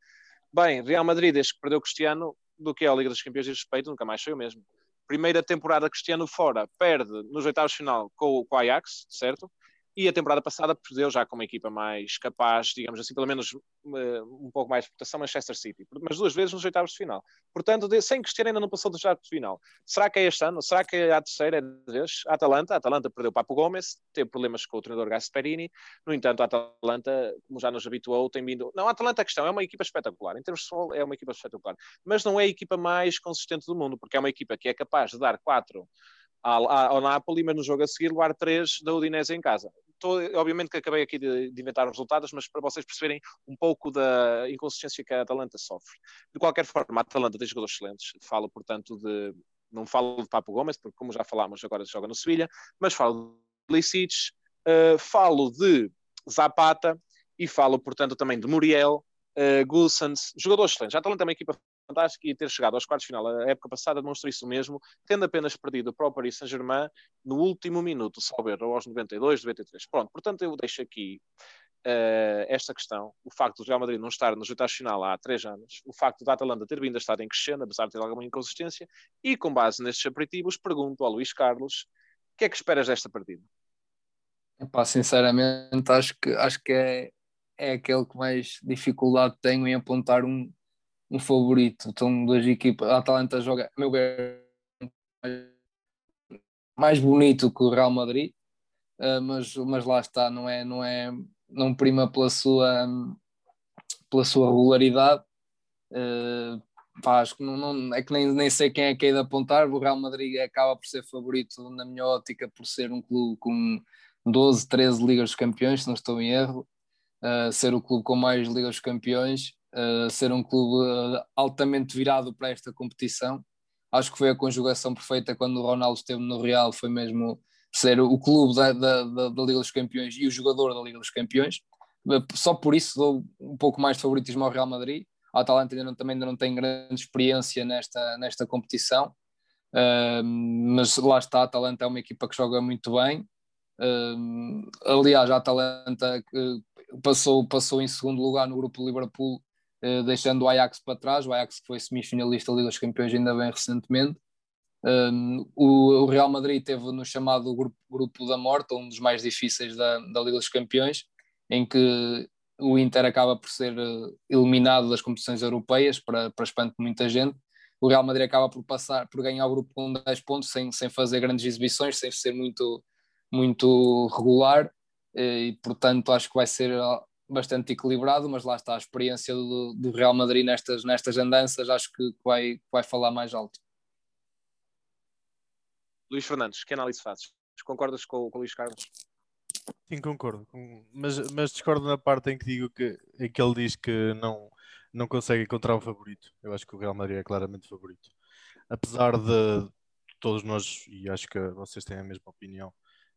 Bem, Real Madrid, desde que perdeu Cristiano, do que é a Liga dos Campeões de respeito, nunca mais foi o mesmo. Primeira temporada Cristiano fora, perde nos oitavos de final com, com o Ajax, certo? E a temporada passada perdeu já com uma equipa mais capaz, digamos assim, pelo menos uh, um pouco mais de reputação, Manchester City. Mas duas vezes nos oitavos de final. Portanto, de, sem Cristiano ainda não passou dos oitavos de final. Será que é este ano? Será que é a terceira vez? A Atalanta. A Atalanta perdeu Papo Gomes, teve problemas com o treinador Gasperini. No entanto, a Atalanta, como já nos habituou, tem vindo... Não, a Atalanta a questão é uma equipa espetacular. Em termos de futebol, é uma equipa espetacular. Mas não é a equipa mais consistente do mundo, porque é uma equipa que é capaz de dar quatro ao Napoli, mas no jogo a seguir levar três da Udinese em casa tô, obviamente que acabei aqui de, de, inventar resultados, mas para vocês perceberem um pouco da inconsistência que a Atalanta sofre. De qualquer forma, a Atalanta tem jogadores excelentes. Falo, portanto, de. Não falo de Papo Gomes, porque, como já falámos, agora joga no Sevilha, mas falo de Licic, uh, falo de Zapata e falo, portanto, também de Muriel, uh, Gulsans, jogadores excelentes. A Atalanta é uma equipa fantástico e ter chegado aos quartos de final a época passada demonstrou isso mesmo, tendo apenas perdido para o Paris Saint-Germain no último minuto, salvo aos 92, 93. Pronto, portanto eu deixo aqui uh, esta questão, o facto do Real Madrid não estar nos oitavos de final há três anos, o facto da Atalanta ter vindo a estar em crescendo, apesar de ter alguma inconsistência, e com base nestes aperitivos, pergunto ao Luís Carlos, o que é que esperas desta partida? Epá, sinceramente, acho que, acho que é, é aquele que mais dificuldade tenho em apontar um, um favorito. São duas equipas. A Atalanta joga, meu ver, mais bonito que o Real Madrid, uh, mas, mas lá está, não é, não é, não prima pela sua, pela sua regularidade. Uh, pá, acho que não, não, é que nem, nem sei quem é que é de apontar. O Real Madrid acaba por ser favorito, na minha ótica, por ser um clube com 12, 13 Ligas dos Campeões, se não estou em erro. Uh, ser o clube com mais Ligas dos Campeões ser um clube uh, altamente virado para esta competição. Acho que foi a conjugação perfeita quando o Ronaldo esteve no Real, foi mesmo ser o clube da, da, da, da Liga dos Campeões e o jogador da Liga dos Campeões. Eh, só por isso dou um pouco mais de favoritismo ao Real Madrid. A Atalanta ainda não, também ainda não tem grande experiência nesta, nesta competição, uh, mas lá está, a Atalanta é uma equipa que joga muito bem. Uh, aliás, a Atalanta passou, passou em segundo lugar no grupo Liverpool eh, deixando o Ajax para trás, o Ajax que foi semifinalista da Liga dos Campeões ainda bem recentemente. Um, o, o, Real Madrid teve no chamado grupo, grupo da morte, um dos mais difíceis da, da Liga dos Campeões, em que o Inter acaba por ser eh, eliminado das competições europeias, para, para espanto de muita gente. O Real Madrid acaba por passar, por ganhar o grupo com 10 pontos, sem, sem fazer grandes exibições, sem ser muito, muito regular, eh, e portanto acho que vai ser bastante equilibrado, mas lá está a experiência do, do Real Madrid nestas, nestas andanças, acho que vai, vai falar mais alto. Luís Fernandes, que análise fazes? Concordas com, com o Luís Carlos? Sim, concordo, mas, mas discordo na parte em que digo que, em que ele diz que não, não consegue encontrar um favorito. Eu acho que o Real Madrid é claramente favorito. Apesar de todos nós, e acho que vocês têm a mesma opinião,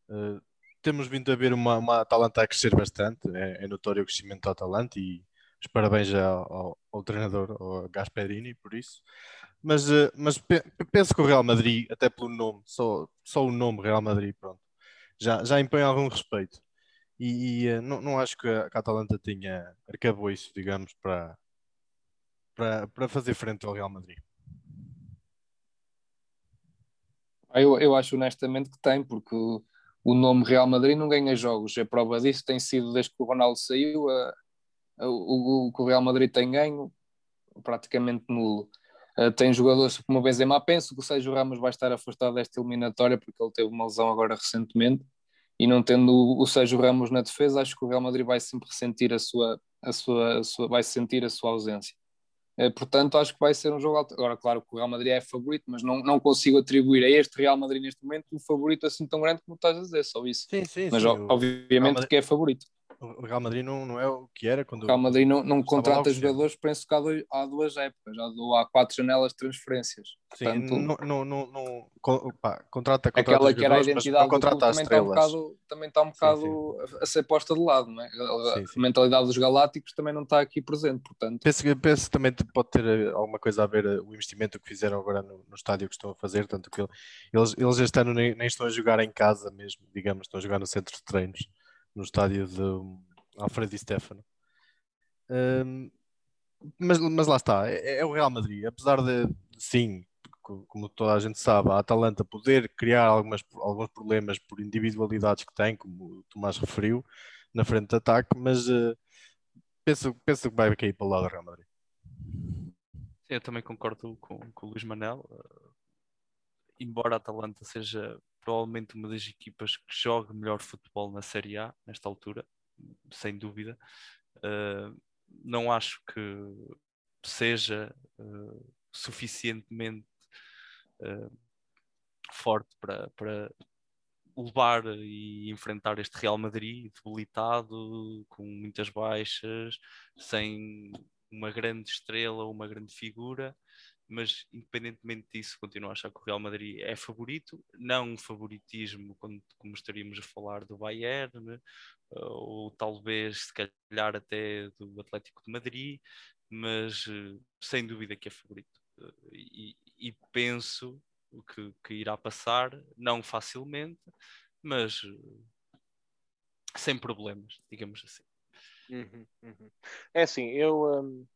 uh, temos vindo a ver uma, uma Atalanta a crescer bastante. É, é notório o crescimento da Atalanta e os parabéns ao, ao, treinador, ao Gasperini, por isso. Mas, uh, mas penso que o Real Madrid, até pelo nome, só, só o nome Real Madrid, pronto, já, já impõe algum respeito. E, e uh, não, não acho que a, que a Atalanta tenha arcabouço, digamos, para, para, para fazer frente ao Real Madrid. Eu, eu acho honestamente que tem, porque o, nome Real Madrid não ganha jogos. A prova disso tem sido desde que o Ronaldo saiu, a, a, o, o, o Real Madrid tem ganho praticamente nulo. Uh, tem jogadores como o Benzema, penso que o Sérgio Ramos vai estar afastado desta eliminatória porque ele teve uma lesão agora recentemente e não tendo o, Sérgio Ramos na defesa, acho que o Real Madrid vai sempre ressentir a sua, a sua, a sua vai sentir a sua ausência. Uh, portanto, acho que vai ser um jogo alto. Agora, claro que o Real Madrid é favorito, mas não, não consigo atribuir a este Real Madrid neste momento um favorito assim tão grande como estás a dizer, só isso. Sim, sim, mas sim, obviamente que é favorito o Real Madrid não, não é o que era quando. O Real Madrid não, não contrata jogadores, penso que há, dois, há duas épocas, já há quatro janelas de transferências. Sim, Portanto, não, não, não, pá, contrata, contrata Aquela que era a identidade do clube também está um bocado, também está um bocado sim, sim. a ser posta de lado, não é? A, sim, mentalidade dos galácticos também não está aqui presente, portanto. Penso, penso que também pode ter eh, alguma coisa a ver eh, o investimento que fizeram agora no, no estádio que estão a fazer, tanto que eles, eles este ano nem, nem estão a jogar em casa mesmo, digamos, estão a jogar no centro de treinos, no estádio de Alfredo e Stefano. Um, mas, mas lá está, é, é, o Real Madrid. Apesar de, sim, como toda a gente sabe, a Atalanta poder criar algumas, alguns problemas por individualidades que tem, como o Tomás referiu, na frente de ataque, mas uh, penso, penso que vai cair para o lado do Real Madrid. Eu também concordo com, com o Luís Manel. Uh, embora a Atalanta seja provavelmente uma das equipas que joga melhor futebol na Série A, nesta altura, sem dúvida. Uh, não acho que seja uh, suficientemente uh, forte para, para levar e enfrentar este Real Madrid debilitado, com muitas baixas, sem uma grande estrela, uma grande figura mas independentemente disso, continuo a achar que o Real Madrid é favorito, não um favoritismo como, como estaríamos a falar do Bayern, né? ou talvez se calhar até do Atlético de Madrid, mas eh, sem dúvida que é favorito. E, e penso que, que, irá passar, não facilmente, mas eh, sem problemas, digamos assim. Uhum, uhum. É assim, eu. Um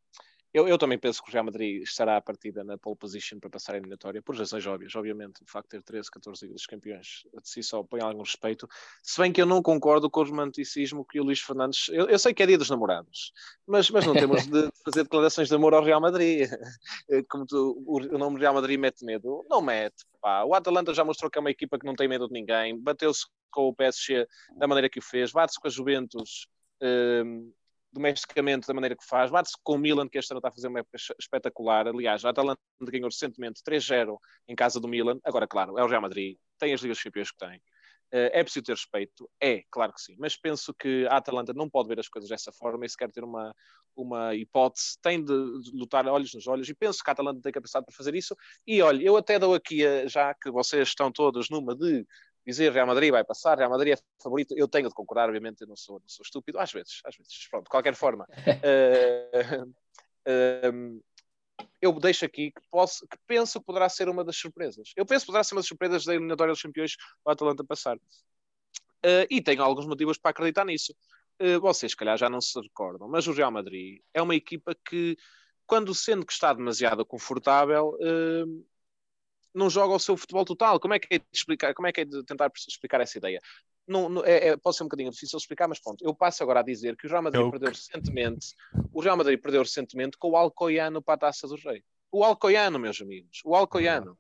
eu, eu, também penso que o Real Madrid estará à partida na pole position para passar a eliminatória, por razões óbvias. Obviamente, o facto de ter 13, 14 dos campeões de si só põe algum respeito. Se bem que eu não concordo com o romanticismo que o Luís Fernandes. Eu, eu sei que é dia dos namorados, mas, mas não temos de fazer declarações de amor ao Real Madrid. Como tu, o, o nome Real Madrid mete medo. Não mete. Pá. O Atalanta já mostrou que é uma equipa que não tem medo de ninguém. Bateu-se com o PSG da maneira que o fez, bate-se com a Juventus. Um, domesticamente da maneira que faz, bate-se com o Milan, que este ano está a fazer uma época espetacular. Aliás, a Atalanta ganhou recentemente 3-0 em casa do Milan. Agora, claro, é o Real Madrid, tem as Ligas Campeões que tem. Eh, é preciso ter respeito? É, claro que sim. Mas penso que a Atalanta não pode ver as coisas dessa forma e se quer ter uma, uma hipótese, tem de lutar olhos nos olhos. E penso que a Atalanta tem capacidade para fazer isso. E olha, eu até dou aqui, já que vocês estão todos numa de dizer Real Madrid vai passar, Real Madrid é favorito, eu tenho de concordar, obviamente, eu não sou, não sou estúpido, às vezes, às vezes, pronto, de qualquer forma. uh, uh, eu deixo aqui que, posso, que penso que poderá ser uma das surpresas. Eu penso que poderá ser uma das surpresas da eliminatória dos campeões o Atalanta passar. Uh, e tenho alguns motivos para acreditar nisso. Uh, vocês, se calhar, já não se recordam, mas o Real Madrid é uma equipa que, quando sendo que está demasiado confortável, uh, não joga o seu futebol total. Como é que é de explicar, como é que é de tentar explicar essa ideia? Não, não é, é, pode ser um bocadinho difícil explicar, mas pronto, eu passo agora a dizer que o Real Madrid Eu... perdeu recentemente, o Real Madrid perdeu recentemente com o Alcoiano para a Taça do Rei. O Alcoiano, meus amigos, o Alcoiano.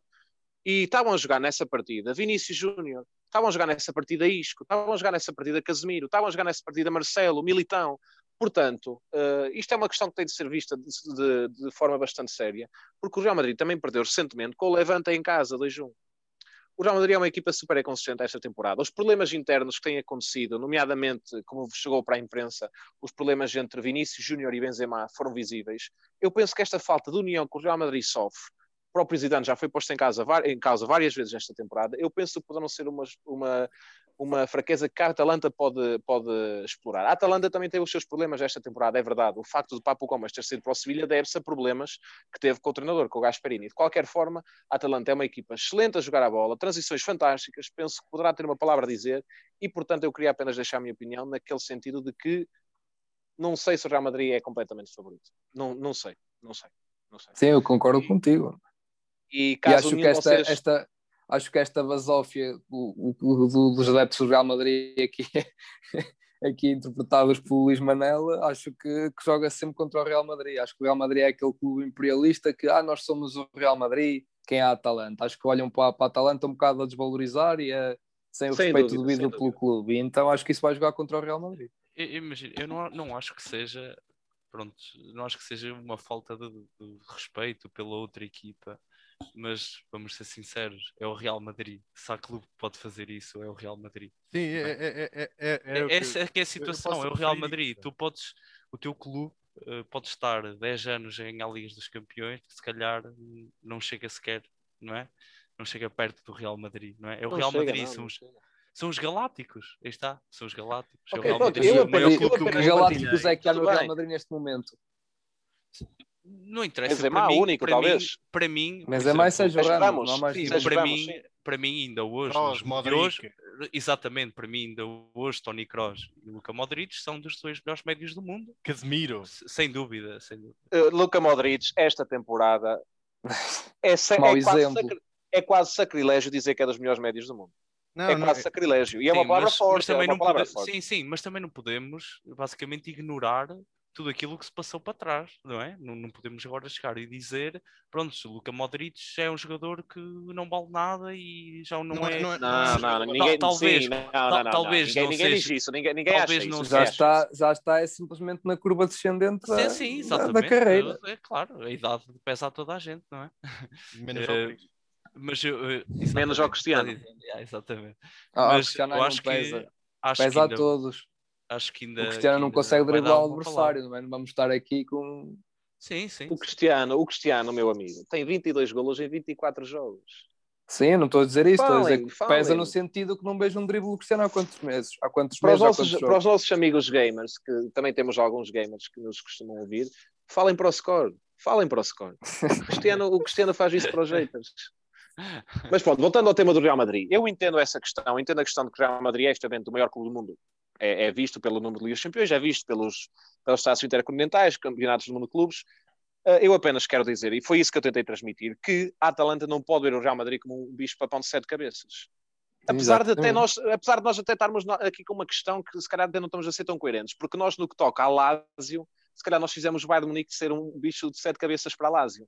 E estavam a jogar nessa partida Vinícius Júnior, estavam a jogar nessa partida Isco, estavam a jogar nessa partida Casemiro, estavam a jogar nessa partida Marcelo, Militão. Portanto, uh, isto é uma questão que tem de ser vista de, de, de, forma bastante séria, porque o Real Madrid também perdeu recentemente com o Levante em casa, 2-1. o Real Madrid é uma equipa super inconsistente esta temporada. Os problemas internos que têm acontecido, nomeadamente, como chegou para a imprensa, os problemas entre Vinícius Júnior e Benzema foram visíveis. Eu penso que esta falta de união que o Real Madrid sofre, o próprio Zidane já foi posto em causa, em causa várias vezes esta temporada, eu penso que poderão ser uma, uma, uma fraqueza que a Atalanta pode, pode explorar. A Atalanta também teve os seus problemas esta temporada, é verdade. O facto de Papo Gomes ter sido para o Sevilha deve-se a problemas que teve com o treinador, com o Gasperini. De qualquer forma, a Atalanta é uma equipa excelente a jogar a bola, transições fantásticas, penso que poderá ter uma palavra a dizer e, portanto, eu queria apenas deixar a minha opinião naquele sentido de que não sei se o Real Madrid é completamente favorito. Não, não sei, não sei. Não sei. Sim, eu concordo e, contigo. E, caso e acho que esta, vocês... esta, acho que esta basófia do, do, dos adeptos do Real Madrid aqui, aqui interpretados por Luís Manela, acho que, que, joga sempre contra o Real Madrid. Acho que o Real Madrid é aquele clube imperialista que ah, nós somos o Real Madrid, quem é a Atalanta? Acho que olham para, para a Atalanta um bocado a desvalorizar e a, sem o sem respeito dúvida, devido pelo clube. E então acho que isso vai jogar contra o Real Madrid. Imagina, eu não, não acho que seja pronto, não acho que seja uma falta de, de respeito pela outra equipa mas vamos ser sinceros, é o Real Madrid. Se há clube que pode fazer isso, é o Real Madrid. Sim, é, é, é, é, é essa é que é a situação, é o Real Madrid. Tu podes, o teu clube uh, pode estar 10 anos em ganhar Ligas dos Campeões, que se calhar não chega sequer, não é? Não chega perto do Real Madrid, não é? É o não Real chega, Madrid, não, são, os, são os Galácticos, aí está, são os Galácticos. Okay, é o Real Madrid, eu, eu, eu, que Galácticos é que há no Real Madrid neste momento? Não interessa. Mas é má, único, para talvez. Mim, para mim. Mas é mais seja Ramos, não mais sim, para, mim, para mim, ainda hoje. Kroos, hoje exatamente, para mim, ainda hoje, Tony Kroos e Luca Modric são dos dois melhores médios do mundo. Casemiro. Sem dúvida. Sem dúvida. Uh, Luca Modric, esta temporada, é, é, quase é quase sacrilégio dizer que é dos melhores médios do mundo. Não, é quase é... sacrilégio. E é sim, é uma palavra mas, forte. Mas também é não pode... Sim, sim, mas também não podemos, basicamente, ignorar tudo aquilo que se passou para trás, não é? Não, não podemos agora chegar e dizer, pronto, o Luca Modric é um jogador que não vale nada e já não, não é. Não, não, não, não ninguém, talvez, sim, não, talvez ninguém, ninguém diz isso, ninguém, ninguém talvez não isso, já está, já está é simplesmente na curva descendente da, sim, sim, da, da, carreira. É, claro, a idade pesa a toda a gente, não é? Menos uh, mas eu, menos ao Cristiano. exatamente. Ah, mas eu acho que acho pesa que ainda, a todos acho que ainda. O Cristiano não consegue driblar o adversário, não é? Não vamos estar aqui com. Sim, sim. O Cristiano, o Cristiano, meu amigo, tem 22 golos em 24 jogos. Sim, não estou a dizer isso, falem, estou a dizer que falem. pesa no sentido que não vejo um drible Cristiano há quantos meses? Há quantos para, meses, os nossos, para os nossos amigos gamers, que também temos alguns gamers que nos costumam ouvir, falem para o score. Falem para o score. O Cristiano, o Cristiano faz isso para os haters. Mas pronto, voltando ao tema do Real Madrid, eu entendo essa questão, entendo a questão de que o Real Madrid é este evento o maior clube do mundo é, é, visto pelo número de Ligas Campeões, é visto pelos, pelos taças intercontinentais, campeonatos do mundo de clubes. Uh, eu apenas quero dizer, e foi isso que eu tentei transmitir, que a Atalanta não pode ver o Real Madrid como um bicho papão de sete cabeças. Apesar de, até nós, apesar de nós até estarmos aqui com uma questão que se calhar ainda não estamos a ser tão coerentes, porque nós no que toca a Lásio, se calhar nós fizemos o Bayern de Munique ser um bicho de sete cabeças para a Lásio.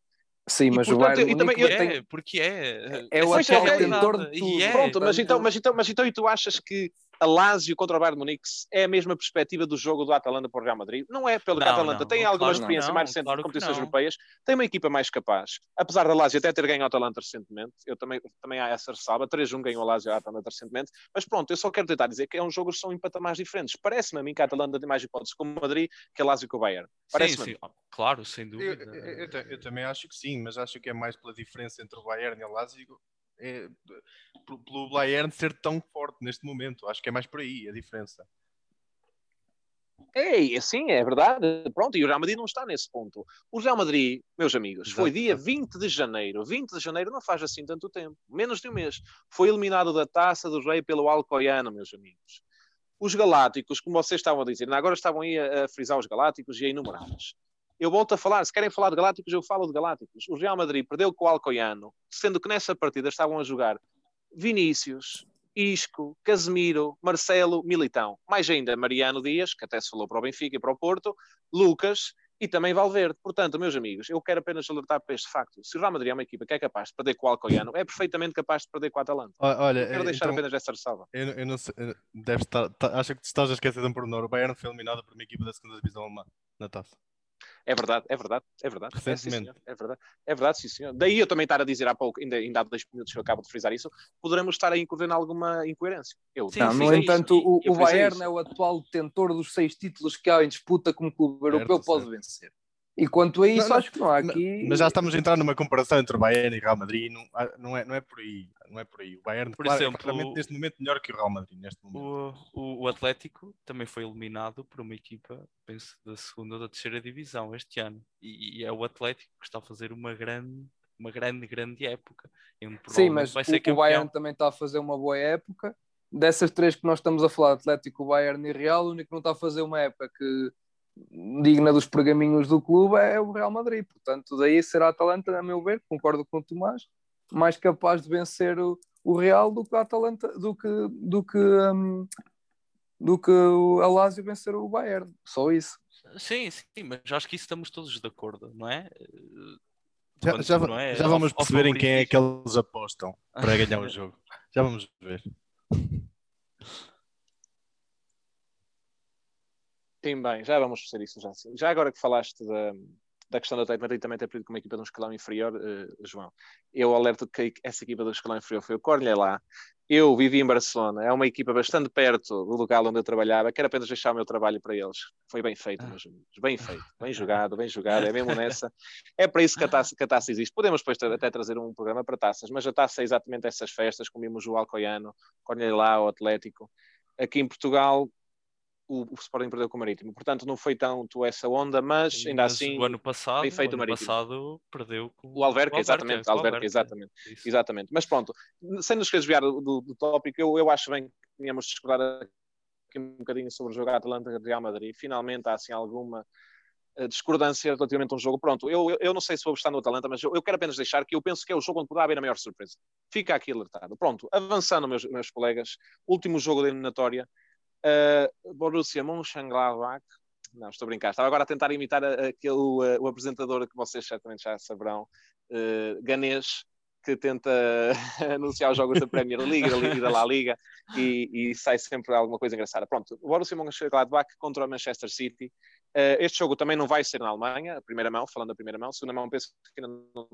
Sim, mas portanto, o Bayern eu, também, eu tenho... é, porque é. É, é o atual detentor de tudo. É, Pronto, mas então, mas, então, mas então e tu achas que a Lazio contra o Bayern Munique é a mesma perspectiva do jogo do Atalanta para o Real Madrid? Não é, pelo não, que a Atalanta não, tem alguma experiência não, mais recente claro de competições europeias, tem uma equipa mais capaz. Apesar da Lazio até ter ganho o Atalanta recentemente, eu também, também há essa ressalva, 3-1 ganhou a Lazio a Atalanta recentemente, mas pronto, eu só quero tentar dizer que é um jogo que são em patamares diferentes. Parece-me a mim que a Atalanta tem mais hipóteses com o Madrid que a Lazio com o Bayern. Parece-me. Sim, sim. Claro, sem dúvida. Eu, eu, eu, eu, também acho que sim, mas acho que é mais pela diferença entre o Bayern e o Lazio é, pelo Bayern ser tão forte neste momento. Acho que é mais por aí a diferença. É, sim, é verdade. Pronto, e o Real Madrid não está nesse ponto. O Real Madrid, meus amigos, Exato. foi dia 20 de janeiro. 20 de janeiro não faz assim tanto tempo, menos de um mês. Foi eliminado da taça do Rei pelo Alcoyano, meus amigos. Os Galácticos, como vocês estavam a dizer, agora estavam aí a, a frisar os Galácticos e a enumerá-los. Eu volto a falar, se querem falar de Galácticos, eu falo de Galácticos. O Real Madrid perdeu com o Alcoiano, sendo que nessa partida estavam a jogar Vinícius, Isco, Casemiro, Marcelo, Militão. Mais ainda Mariano Dias, que até se falou para o Benfica e para o Porto, Lucas e também Valverde. Portanto, meus amigos, eu quero apenas alertar para este facto. Se o Real Madrid é uma equipa que é capaz de perder com o Alcoiano, é perfeitamente capaz de perder com o Atalanta. Olha, eu quero deixar então, apenas essa ressalva. Eu, eu não sei, estar, tá, acho que estás a esquecer de um pormenor. O Bayern foi eliminado por uma equipa da segunda divisão alemã na taça. É verdade, é verdade, é verdade. Recentemente. É, sim, é verdade, é verdade, sim, senhor. Daí eu também estar a dizer há pouco, ainda, ainda há dois minutos que eu acabo de frisar isso, poderemos estar a incorrer em alguma incoerência. Eu, sim, não, no entanto, o, o Bayern é o atual detentor dos seis títulos que há em disputa como clube europeu, certo, pode certo. vencer. E quanto a isso, não, acho que não há aqui. Mas já estamos a entrar numa comparação entre o Bayern e o Real Madrid, não, não, é, não é por aí. Não é por aí. O Bayern, por claro, exemplo, é claramente neste momento melhor que o Real Madrid. Neste momento. O, o, o, Atlético também foi eliminado por uma equipa, penso, da segunda ou da terceira divisão este ano. E, e, é o Atlético que está a fazer uma grande, uma grande, grande época. Sim, mas vai ser o, o Bayern também está a fazer uma boa época. Dessas três que nós estamos a falar, Atlético, Bayern e Real, o único que não está a fazer uma época que digna dos pergaminhos do clube é o Real Madrid. Portanto, daí será a Atalanta, a meu ver, concordo com o Tomás, mais capaz de vencer o, o Real do que a Atalanta, do que, do que, um, do que o Alásio vencer o Bayern. Só isso. Sim, sim, mas acho que isso estamos todos de acordo, não é? Já, já, não é? já vamos perceber em quem é que eles apostam para ganhar o jogo. Já vamos ver. Sim, bem, já vamos fazer isso já. Já agora que falaste da, da questão do Atlético Madrid também ter perdido com uma equipa de um escalão inferior, uh, João, eu alerto que essa equipa do escalão inferior foi o Cornelha lá. Eu vivi em Barcelona, é uma equipa bastante perto do local onde eu trabalhava, quero apenas deixar o meu trabalho para eles. Foi bem feito, ah. meus amigos, bem feito, bem jogado, bem jogado, é mesmo nessa. É para isso que a taça, que a taça existe. Podemos depois até trazer um programa para taças, mas a taça é exatamente essas festas, comemos o Alcoiano, Cornelha lá, o Atlético. Aqui em Portugal, o, o Sporting perdeu com o Marítimo. Portanto, não foi tanto essa onda, mas ainda mas assim. O ano passado, bem feito o ano passado perdeu com o Alverca, exatamente. O Alverca, exatamente, exatamente. Mas pronto, sem nos desviar do, do, do tópico, eu, eu acho bem que tínhamos discordar aqui um bocadinho sobre o jogo Atlanta Real Madrid. Finalmente há assim alguma eh, discordância relativamente a um jogo. Pronto, eu, eu, eu não sei se vou estar no Atalanta, mas eu, eu, quero apenas deixar que eu penso que é o jogo onde poderá haver a maior surpresa. Fica aqui alertado. Pronto, avançando, meus, meus colegas, último jogo da eliminatória, Uh, Borussia Mönchengladbach. Não, estou a brincar. Estava agora a tentar imitar aquele, uh, o apresentador que vocês certamente já saberão, uh, ganês, que tenta anunciar os jogos da Premier League, da Liga da La Liga, e, e, sai sempre alguma coisa engraçada. Pronto, Borussia Mönchengladbach contra o Manchester City. Uh, este jogo também não vai ser na Alemanha, a primeira mão, falando da primeira mão. A segunda mão, penso que ainda não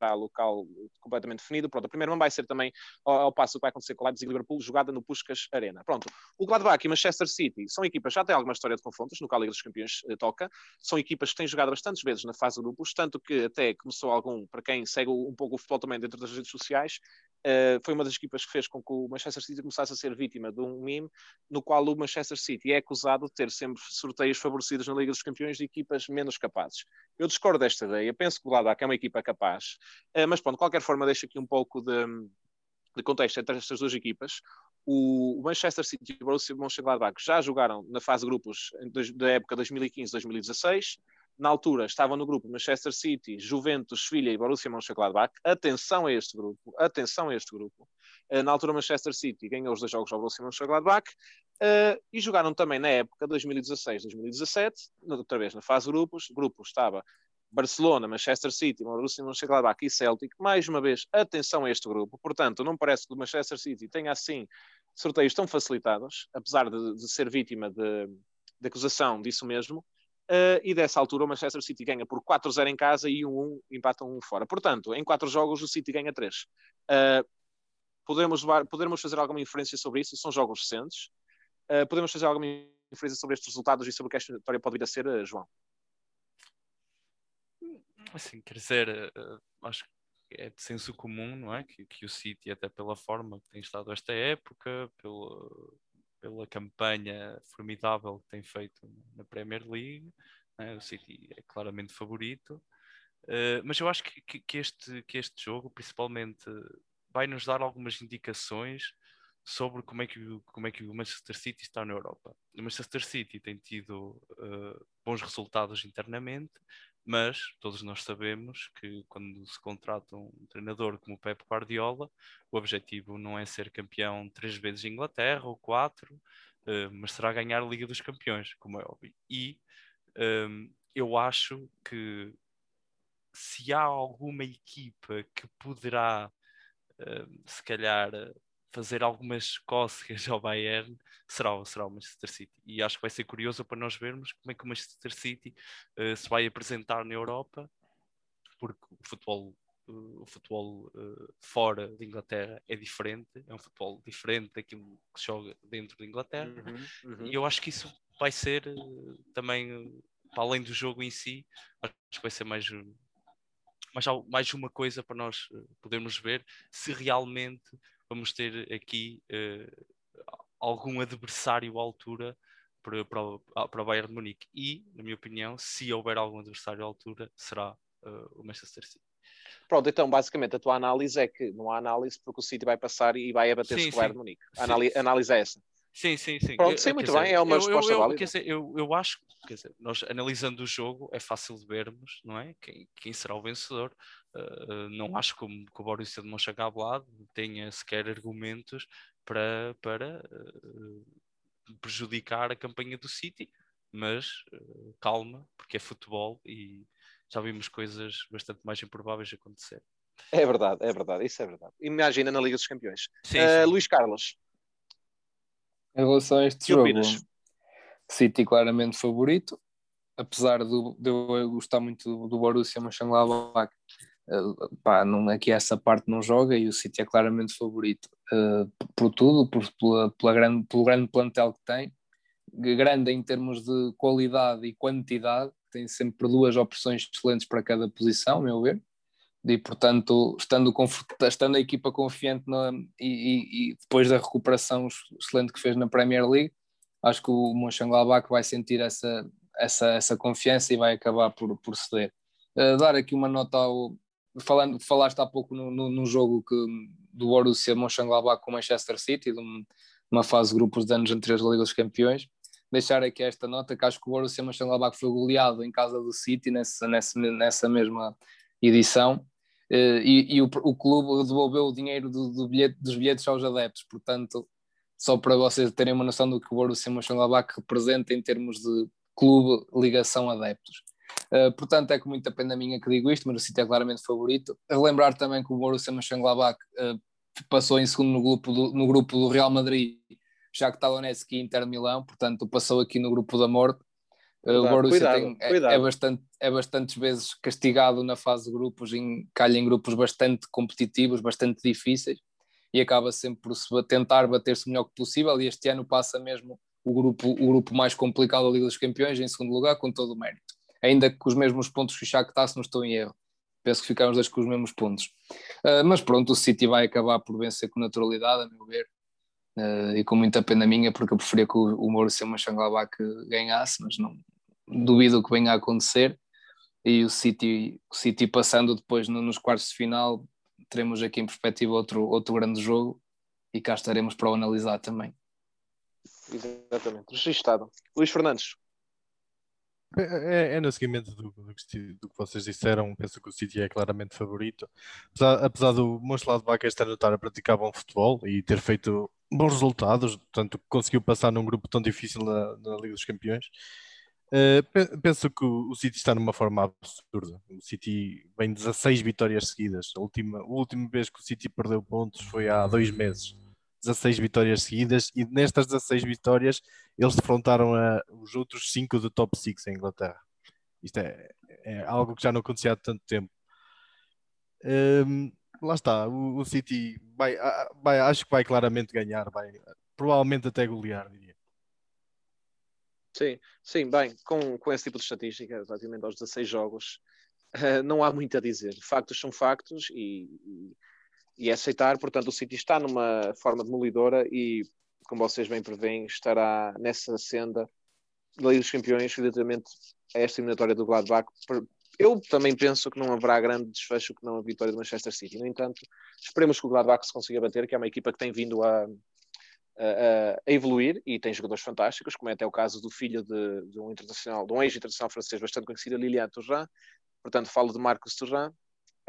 está local completamente definido. Pronto, a primeira mão vai ser também ao, ao passo que vai acontecer com o Leipzig e Liverpool, jogada no Puskas Arena. Pronto, o Gladbach e o Manchester City são equipas, já têm alguma história de confrontos, no qual a Liga dos Campeões eh, toca, são equipas que têm jogado bastantes vezes na fase de grupos, tanto que até começou algum, para quem segue um pouco o futebol também dentro das redes sociais, Uh, foi uma das equipas que fez com que o Manchester City começasse a ser vítima de um meme no qual o Manchester City é acusado de ter sempre sorteios favorecidos na Liga dos Campeões de equipas menos capazes. Eu discordo desta ideia, penso que o Gladbach é uma equipa capaz, mas pronto, de qualquer forma deixo aqui um pouco de, de contexto entre estas duas equipas. O Manchester City e o Borussia Mönchengladbach já jogaram na fase de grupos da época 2015-2016, na altura estavam no grupo Manchester City, Juventus, Sevilha e Borussia Mönchengladbach. Atenção a este grupo, atenção a este grupo. Uh, na altura Manchester City ganhou os dois jogos ao Borussia Mönchengladbach uh, e jogaram também na época 2016-2017, outra vez na fase de grupos. O grupo estava Barcelona, Manchester City, Borussia Mönchengladbach e Celtic. Mais uma vez, atenção a este grupo. Portanto, não parece que o Manchester City tenha assim sorteios tão facilitados, apesar de, de ser vítima de, de acusação disso mesmo. Uh, e dessa altura o Manchester City ganha por 4-0 em casa e 1-1 empata 1 fora. Portanto, em 4 jogos o City ganha 3. Uh, eh, podemos, podemos fazer alguma inferência sobre isso? São jogos recentes. Uh, podemos fazer alguma inferência sobre estes resultados e sobre o que esta vitória pode vir a ser, João? Assim, quer dizer, acho que é de senso comum, não é? Que, que o City, até pela forma que tem estado esta época, pelo pela campanha formidável que tem feito na Premier League. Né? O City é claramente favorito. Uh, mas eu acho que, que, este, que este jogo, principalmente, vai nos dar algumas indicações sobre como é, que, como é que o Manchester City está na Europa. O Manchester City tem tido uh, bons resultados internamente, mas todos nós sabemos que quando se contrata um treinador como o Pep Guardiola, o objetivo não é ser campeão três vezes em Inglaterra ou quatro, uh, mas será ganhar a Liga dos Campeões, como é óbvio. E um, ehm, eu acho que se há alguma equipa que poderá, uh, se calhar, fazer algumas cócegas ao Bayern será, será o Manchester City. E acho que vai ser curioso para nós vermos como é que o Manchester City uh, se vai apresentar na Europa, porque o futebol, uh, o futebol uh, fora de Inglaterra é diferente, é um futebol diferente daquilo que se joga dentro de Inglaterra. Uhum, uhum. E eu acho que isso vai ser também, para além do jogo em si, acho que vai ser mais mais, mais uma coisa para nós podermos ver se realmente vamos ter aqui uh, algum adversário à altura para, para, para o Bayern de Munique. E, na minha opinião, se houver algum adversário à altura, será uh, o Manchester City. Pronto, então basicamente a tua análise é que não há análise porque o City vai passar e vai abater-se com o Bayern de Munique. A análise, análise é essa. Sim, sim, sim. Pronto, sim, muito bem, é uma eu, resposta eu, válida. Quer dizer, eu, eu acho, quer dizer, nós analisando o jogo é fácil de vermos, não é? Quem, quem será o vencedor. Uh, não acho que o, que o Borussia de Mönchengladbach tenha sequer argumentos para, para uh, prejudicar a campanha do City, mas uh, calma, porque é futebol e já vimos coisas bastante mais improváveis acontecer. É verdade, é verdade, isso é verdade. Imagina na Liga dos Campeões. Sim, sim. Luís Carlos, em relação a este que jogo, opinas? City claramente favorito, apesar do, de eu gostar muito do, do Borussia Mönchengladbach, uh, pá, não, aqui essa parte não joga e o City é claramente favorito uh, por tudo, por, pela, pela grande, pelo grande plantel que tem, grande em termos de qualidade e quantidade, tem sempre duas opções excelentes para cada posição, a meu ver, e portanto, estando, estando a equipa confiante na, e, e, depois da recuperação excelente que fez na Premier League, acho que o Mönchengladbach vai sentir essa, essa, essa confiança e vai acabar por, por ceder. Uh, dar aqui uma nota ao. Falando, falaste há pouco no, no, no jogo que, do Borussia Mönchengladbach com o Manchester City, de uma fase de grupos de anos anteriores da Liga dos Campeões. Deixar aqui esta nota que acho que o Borussia Mönchengladbach foi goleado em casa do City nessa, nessa, nessa mesma edição eh, e, e o, o, clube devolveu o dinheiro do, do bilhete, dos bilhetes aos adeptos, portanto, só para vocês terem uma noção do que o Borussia Mönchengladbach representa em termos de clube, ligação, adeptos. Uh, portanto, é com muita pena minha que digo isto, mas o City é claramente favorito. Relembrar também que o Borussia Mönchengladbach uh, passou em segundo no grupo, do, no grupo do Real Madrid, já que Talonetsky e Inter Milão, portanto passou aqui no grupo da morte o Borussia cuidado, tem, é, é, bastante, é bastantes vezes castigado na fase de grupos, em, calha em grupos bastante competitivos, bastante difíceis, e acaba sempre por se tentar bater-se o melhor que possível. E este ano passa mesmo o grupo, o grupo mais complicado da Liga dos Campeões, em segundo lugar, com todo o mérito. Ainda que com os mesmos pontos que o Shakhtar, se não estou em erro. Penso que ficaram os dois com os mesmos pontos. Uh, mas pronto, o City vai acabar por vencer com naturalidade, a meu ver. Uh, e com muita pena minha, porque eu preferia que o, o Maurício Mönchengladbach ganhasse, mas não, duvido que venha a acontecer. E o City, o City passando depois no, nos quartos de final, teremos aqui em perspectiva outro, outro grande jogo e cá estaremos para o analisar também. Exatamente, registado. Luís Fernandes. É, é, é no seguimento do, do, que, do, que vocês disseram, penso que o City é claramente favorito. Apesar, apesar do Mönchengladbach este ano estar a praticar bom futebol e ter feito bons resultados, portanto conseguiu passar num grupo tão difícil na, na Liga dos Campeões, Uh, penso que o, City está numa forma absurda. O City vem 16 vitórias seguidas. A última, a última vez que o City perdeu pontos foi há dois meses. 16 vitórias seguidas e nestas 16 vitórias eles defrontaram a, os outros 5 do top 6 em Inglaterra. Isto é, é, algo que já não acontecia há tanto tempo. Um, lá está, o, o City vai, vai, acho que vai claramente ganhar, vai provavelmente até golear, diria. Sim, sim, bem, com, com esse tipo de estatística, relativamente aos 16 jogos, uh, não há muito a dizer. Factos são factos e, e, e aceitar. Portanto, o City está numa forma demolidora e, como vocês bem prevêem, estará nessa senda da Liga dos Campeões, relativamente a esta eliminatória do Gladbach. Eu também penso que não haverá grande desfecho que não a vitória do Manchester City. No entanto, esperemos que o Gladbach se consiga bater, que é uma equipa que tem vindo a a, a, evoluir e tem jogadores fantásticos, como é até o caso do filho de, de um internacional, um ex-internacional francês bastante conhecido, Lilian Turran. Portanto, falo de Marcos Turran.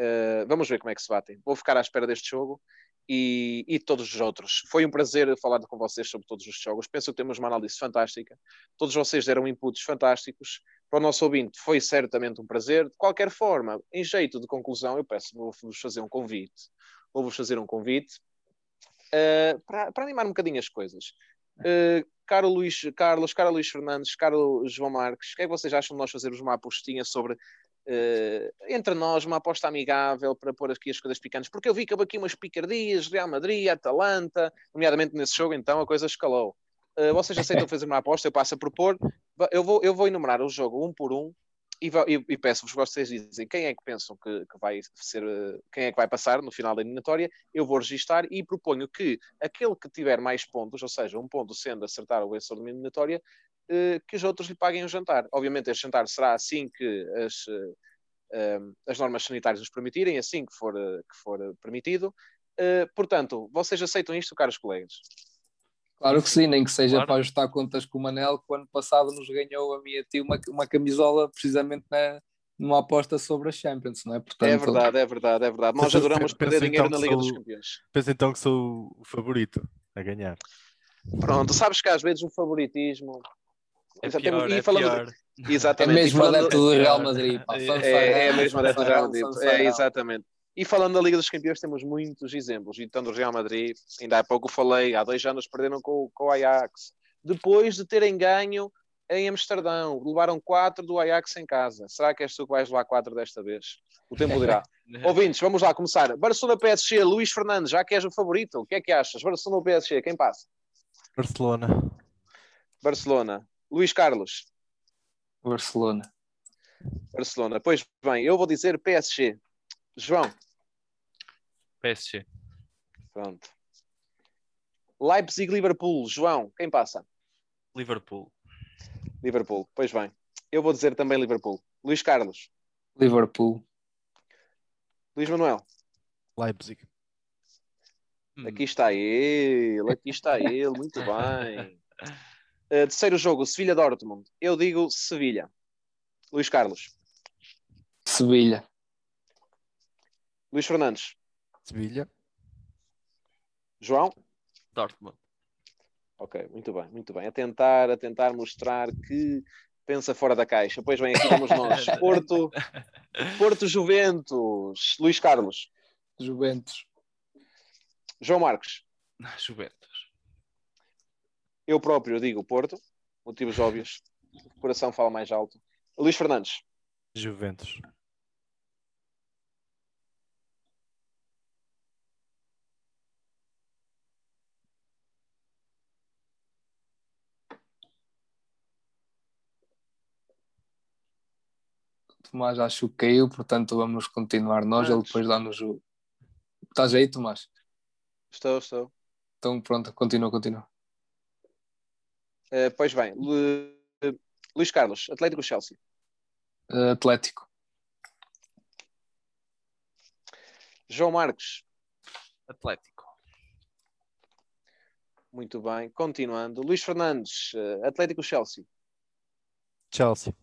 Uh, vamos ver como é que se batem. Vou ficar à espera deste jogo e, e todos os outros. Foi um prazer falar com vocês sobre todos os jogos. Penso que temos uma análise fantástica. Todos vocês deram inputs fantásticos. Para o nosso ouvinte, foi certamente um prazer. De qualquer forma, em jeito de conclusão, eu peço, vou-vos fazer um convite. Vou-vos fazer um convite Uh, para, para animar um bocadinho as coisas. Uh, caro Luís, Carlos, caro Luís Fernandes, caro João Marques, o que é que vocês acham de nós fazermos uma apostinha sobre uh, entre nós, uma aposta amigável para pôr aqui as coisas picantes? Porque eu vi que houve aqui umas picardias, Real Madrid, Atalanta, nomeadamente nesse jogo, então a coisa escalou. Uh, vocês aceitam fazer uma aposta? Eu passo a propor. Eu vou, eu vou enumerar o jogo um por um e, e, e peço-vos vocês dizem quem é que pensam que, que, vai ser, quem é que vai passar no final da eliminatória, eu vou registar e proponho que aquele que tiver mais pontos, ou seja, um ponto sendo acertar o vencedor da eliminatória, eh, que os outros lhe paguem o jantar. Obviamente, este jantar será assim que as, eh, as normas sanitárias nos permitirem, assim que for, que for permitido. Eh, portanto, vocês aceitam isto, caros colegas? Claro que sim, nem que seja claro. para ajustar contas com o Manel, que o ano passado nos ganhou a minha tia uma, uma camisola precisamente na, numa aposta sobre a Champions, não é? Portanto, é verdade, é verdade, é verdade. Nós adoramos perder dinheiro então na Liga sou, dos Campeões. Pensa então que sou o favorito a ganhar. Pronto, sabes que às vezes o favoritismo. É pior, e é falando pior. De... Exatamente. É mesmo falando... adepto do Real Madrid. Pá. É, é mesmo adepto do Real Madrid. É, exatamente. E falando da Liga dos Campeões, temos muitos exemplos. Então, do Real Madrid, ainda há pouco falei, há dois anos perderam com, com o Ajax. Depois de terem ganho em Amsterdão, levaram quatro do Ajax em casa. Será que és tu que vais levar quatro desta vez? O tempo dirá. Ouvintes, vamos lá começar. Barcelona PSG, Luís Fernandes, já que és o favorito, o que é que achas? Barcelona PSG, quem passa? Barcelona. Barcelona. Luís Carlos. Barcelona. Barcelona. Pois bem, eu vou dizer PSG. João. PSG. Pronto. Leipzig-Liverpool. João, quem passa? Liverpool. Liverpool. Pois bem. Eu vou dizer também Liverpool. Luís Carlos. Liverpool. Luís Manuel. Leipzig. Aqui está ele, aqui está ele, muito bem. Uh, terceiro jogo, Sevilha-Dortmund. Eu digo Sevilha. Luís Carlos. Sevilha. Luís Fernandes. Sevilha. João? Dortmund. Ok, muito bem, muito bem. A tentar, a tentar mostrar que pensa fora da caixa. Pois bem, aqui vamos nós. Porto, Porto Juventus. Luís Carlos. Juventus. João Marcos. Juventus. Eu próprio digo Porto. Motivos óbvios. O coração fala mais alto. Luís Fernandes. Juventus. Tomás acho que caiu, portanto vamos continuar nós, ele depois dá-nos o. Estás aí, Tomás? Estou, estou. Então pronto, continua, continua. Uh, pois bem, Lu... Luís Carlos, Atlético Chelsea. Uh, Atlético. João Marcos. Atlético. Muito bem, continuando. Luís Fernandes, uh, Atlético Chelsea. Chelsea.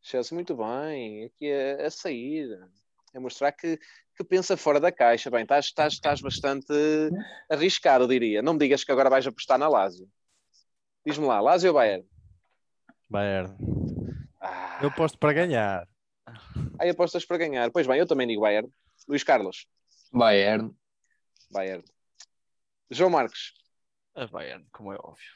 Chelsea muito bem, aqui a, a sair, a mostrar que, que pensa fora da caixa. Bem, estás, estás, estás bastante arriscado, diria. Não me digas que agora vais apostar na Lazio. Diz-me lá, Lazio ou Bayern? Bayern. Ah. Eu aposto para ganhar. Aí apostas para ganhar. Pois bem, eu também digo Bayern. Luís Carlos. Bayern. Bayern. João Marques. A Bayern, como é óbvio.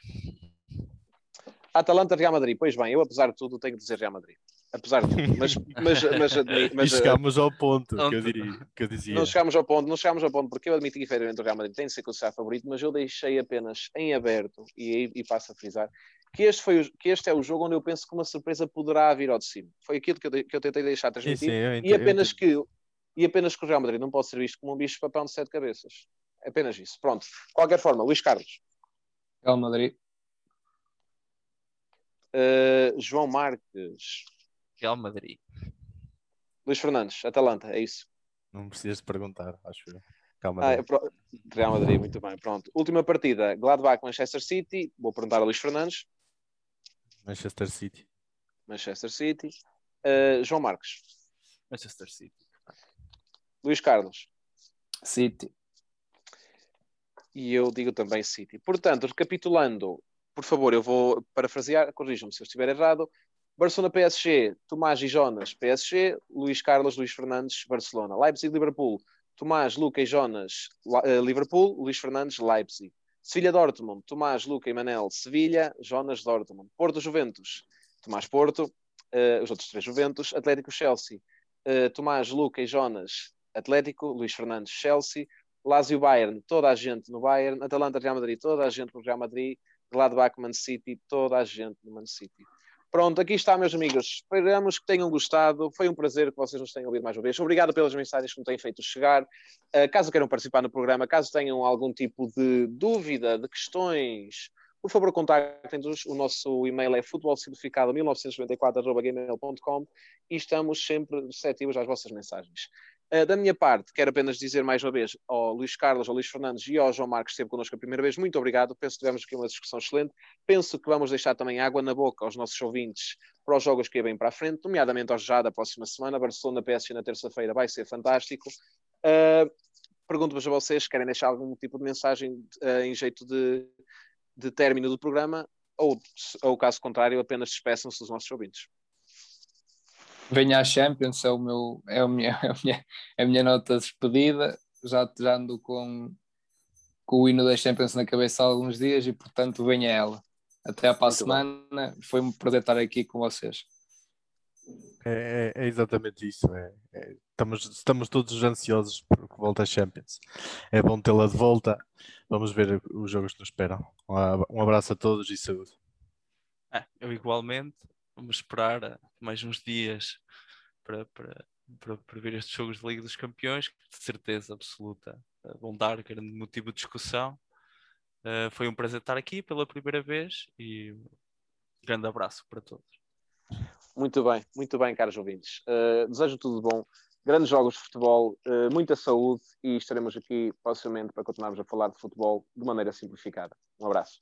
Atalanta, Real Madrid. Pois bem, eu apesar de tudo tenho que dizer Real Madrid apesar de tudo. Mas, mas, mas, mas, e chegámos ao ponto que eu, diria, que eu dizia. Não chegámos ao ponto, não chegámos ao ponto, porque eu admito que efetivamente o Real Madrid tem de ser considerado favorito, mas eu deixei apenas em aberto, e, e passo a frisar, que este, foi o, que este é o jogo onde eu penso que uma surpresa poderá vir ao de cima. Foi aquilo que eu, que eu tentei deixar transmitir. Sim, sim, entendo, e, apenas que, e apenas que o Real Madrid não pode ser visto como um bicho de papão de sete cabeças. Apenas isso. Pronto. De qualquer forma, Luís Carlos. Real Madrid. Uh, João Marques. Real Madrid. Luís Fernandes, Atalanta, é isso. Não precisas de perguntar, acho eu. Calma. Ah, é pro... Real Madrid, muito bem, pronto. Última partida, Gladbach, Manchester City. Vou perguntar a Luís Fernandes. Manchester City. Manchester City. Uh, João Marcos. Manchester City. Luís Carlos. City. E eu digo também City. Portanto, recapitulando, por favor, eu vou parafrasear, corrijam-me se eu estiver errado. Barcelona PSG, Tomás e Jonas, PSG, Luís Carlos, Luís Fernandes, Barcelona. Leipzig, Liverpool, Tomás, Luca e Jonas, Liverpool, Luís Fernandes, Leipzig. Sevilha Dortmund, Tomás, Luca e Manel, Sevilha, Jonas Dortmund. Porto Juventus, Tomás Porto, uh, os outros três Juventus, Atlético Chelsea, uh, Tomás, Luca e Jonas, Atlético, Luís Fernandes, Chelsea, Lazio Bayern, toda a gente no Bayern, Atalanta Real Madrid, toda a gente no Real Madrid, Gladbach Man City, toda a gente no Man City. Pronto, aqui está, meus amigos. Esperamos que tenham gostado. Foi um prazer que vocês nos tenham ouvido mais uma vez. Obrigado pelas mensagens que me têm feito chegar. Uh, caso queiram participar no programa, caso tenham algum tipo de dúvida, de questões, por favor, contactem-nos. O nosso e-mail é futebolsimplificado1994.gmail.com e estamos sempre receptivos às vossas mensagens. Uh, da minha parte, quero apenas dizer mais uma vez ao Luís Carlos, ao Luís Fernandes e ao João Marcos que esteve connosco a primeira vez, muito obrigado. Penso que tivemos aqui uma discussão excelente. Penso que vamos deixar também água na boca aos nossos ouvintes para os jogos que vêm para a frente, nomeadamente aos já da próxima semana. Barcelona PSG na terça-feira vai ser fantástico. Uh, Pergunto-vos a vocês: querem deixar algum tipo de mensagem uh, em jeito de, de término do programa? Ou, ou caso contrário, apenas despeçam-se dos nossos ouvintes venha à Champions, é, o meu, é, a, minha, é, a, minha, é a minha nota de despedida. Já, já ando com, com o hino da Champions na cabeça há alguns dias e, portanto, venha ela. Até à para a semana. Foi um prazer estar aqui com vocês. É, é, é exatamente isso. É, é, estamos, estamos todos ansiosos por que volte a Champions. É bom tê-la de volta. Vamos ver os jogos que nos esperam. Um abraço a todos e saúde. É, eu igualmente vamos esperar mais uns dias para, para, para, para ver estes jogos de Liga dos Campeões, que de certeza absoluta eh, vão dar grande motivo de discussão. Uh, foi um prazer estar aqui pela primeira vez e grande abraço para todos. Muito bem, muito bem, caros ouvintes. Uh, desejo tudo bom, grandes jogos de futebol, muita saúde e estaremos aqui proximamente para continuarmos a falar de futebol de maneira simplificada. Um abraço.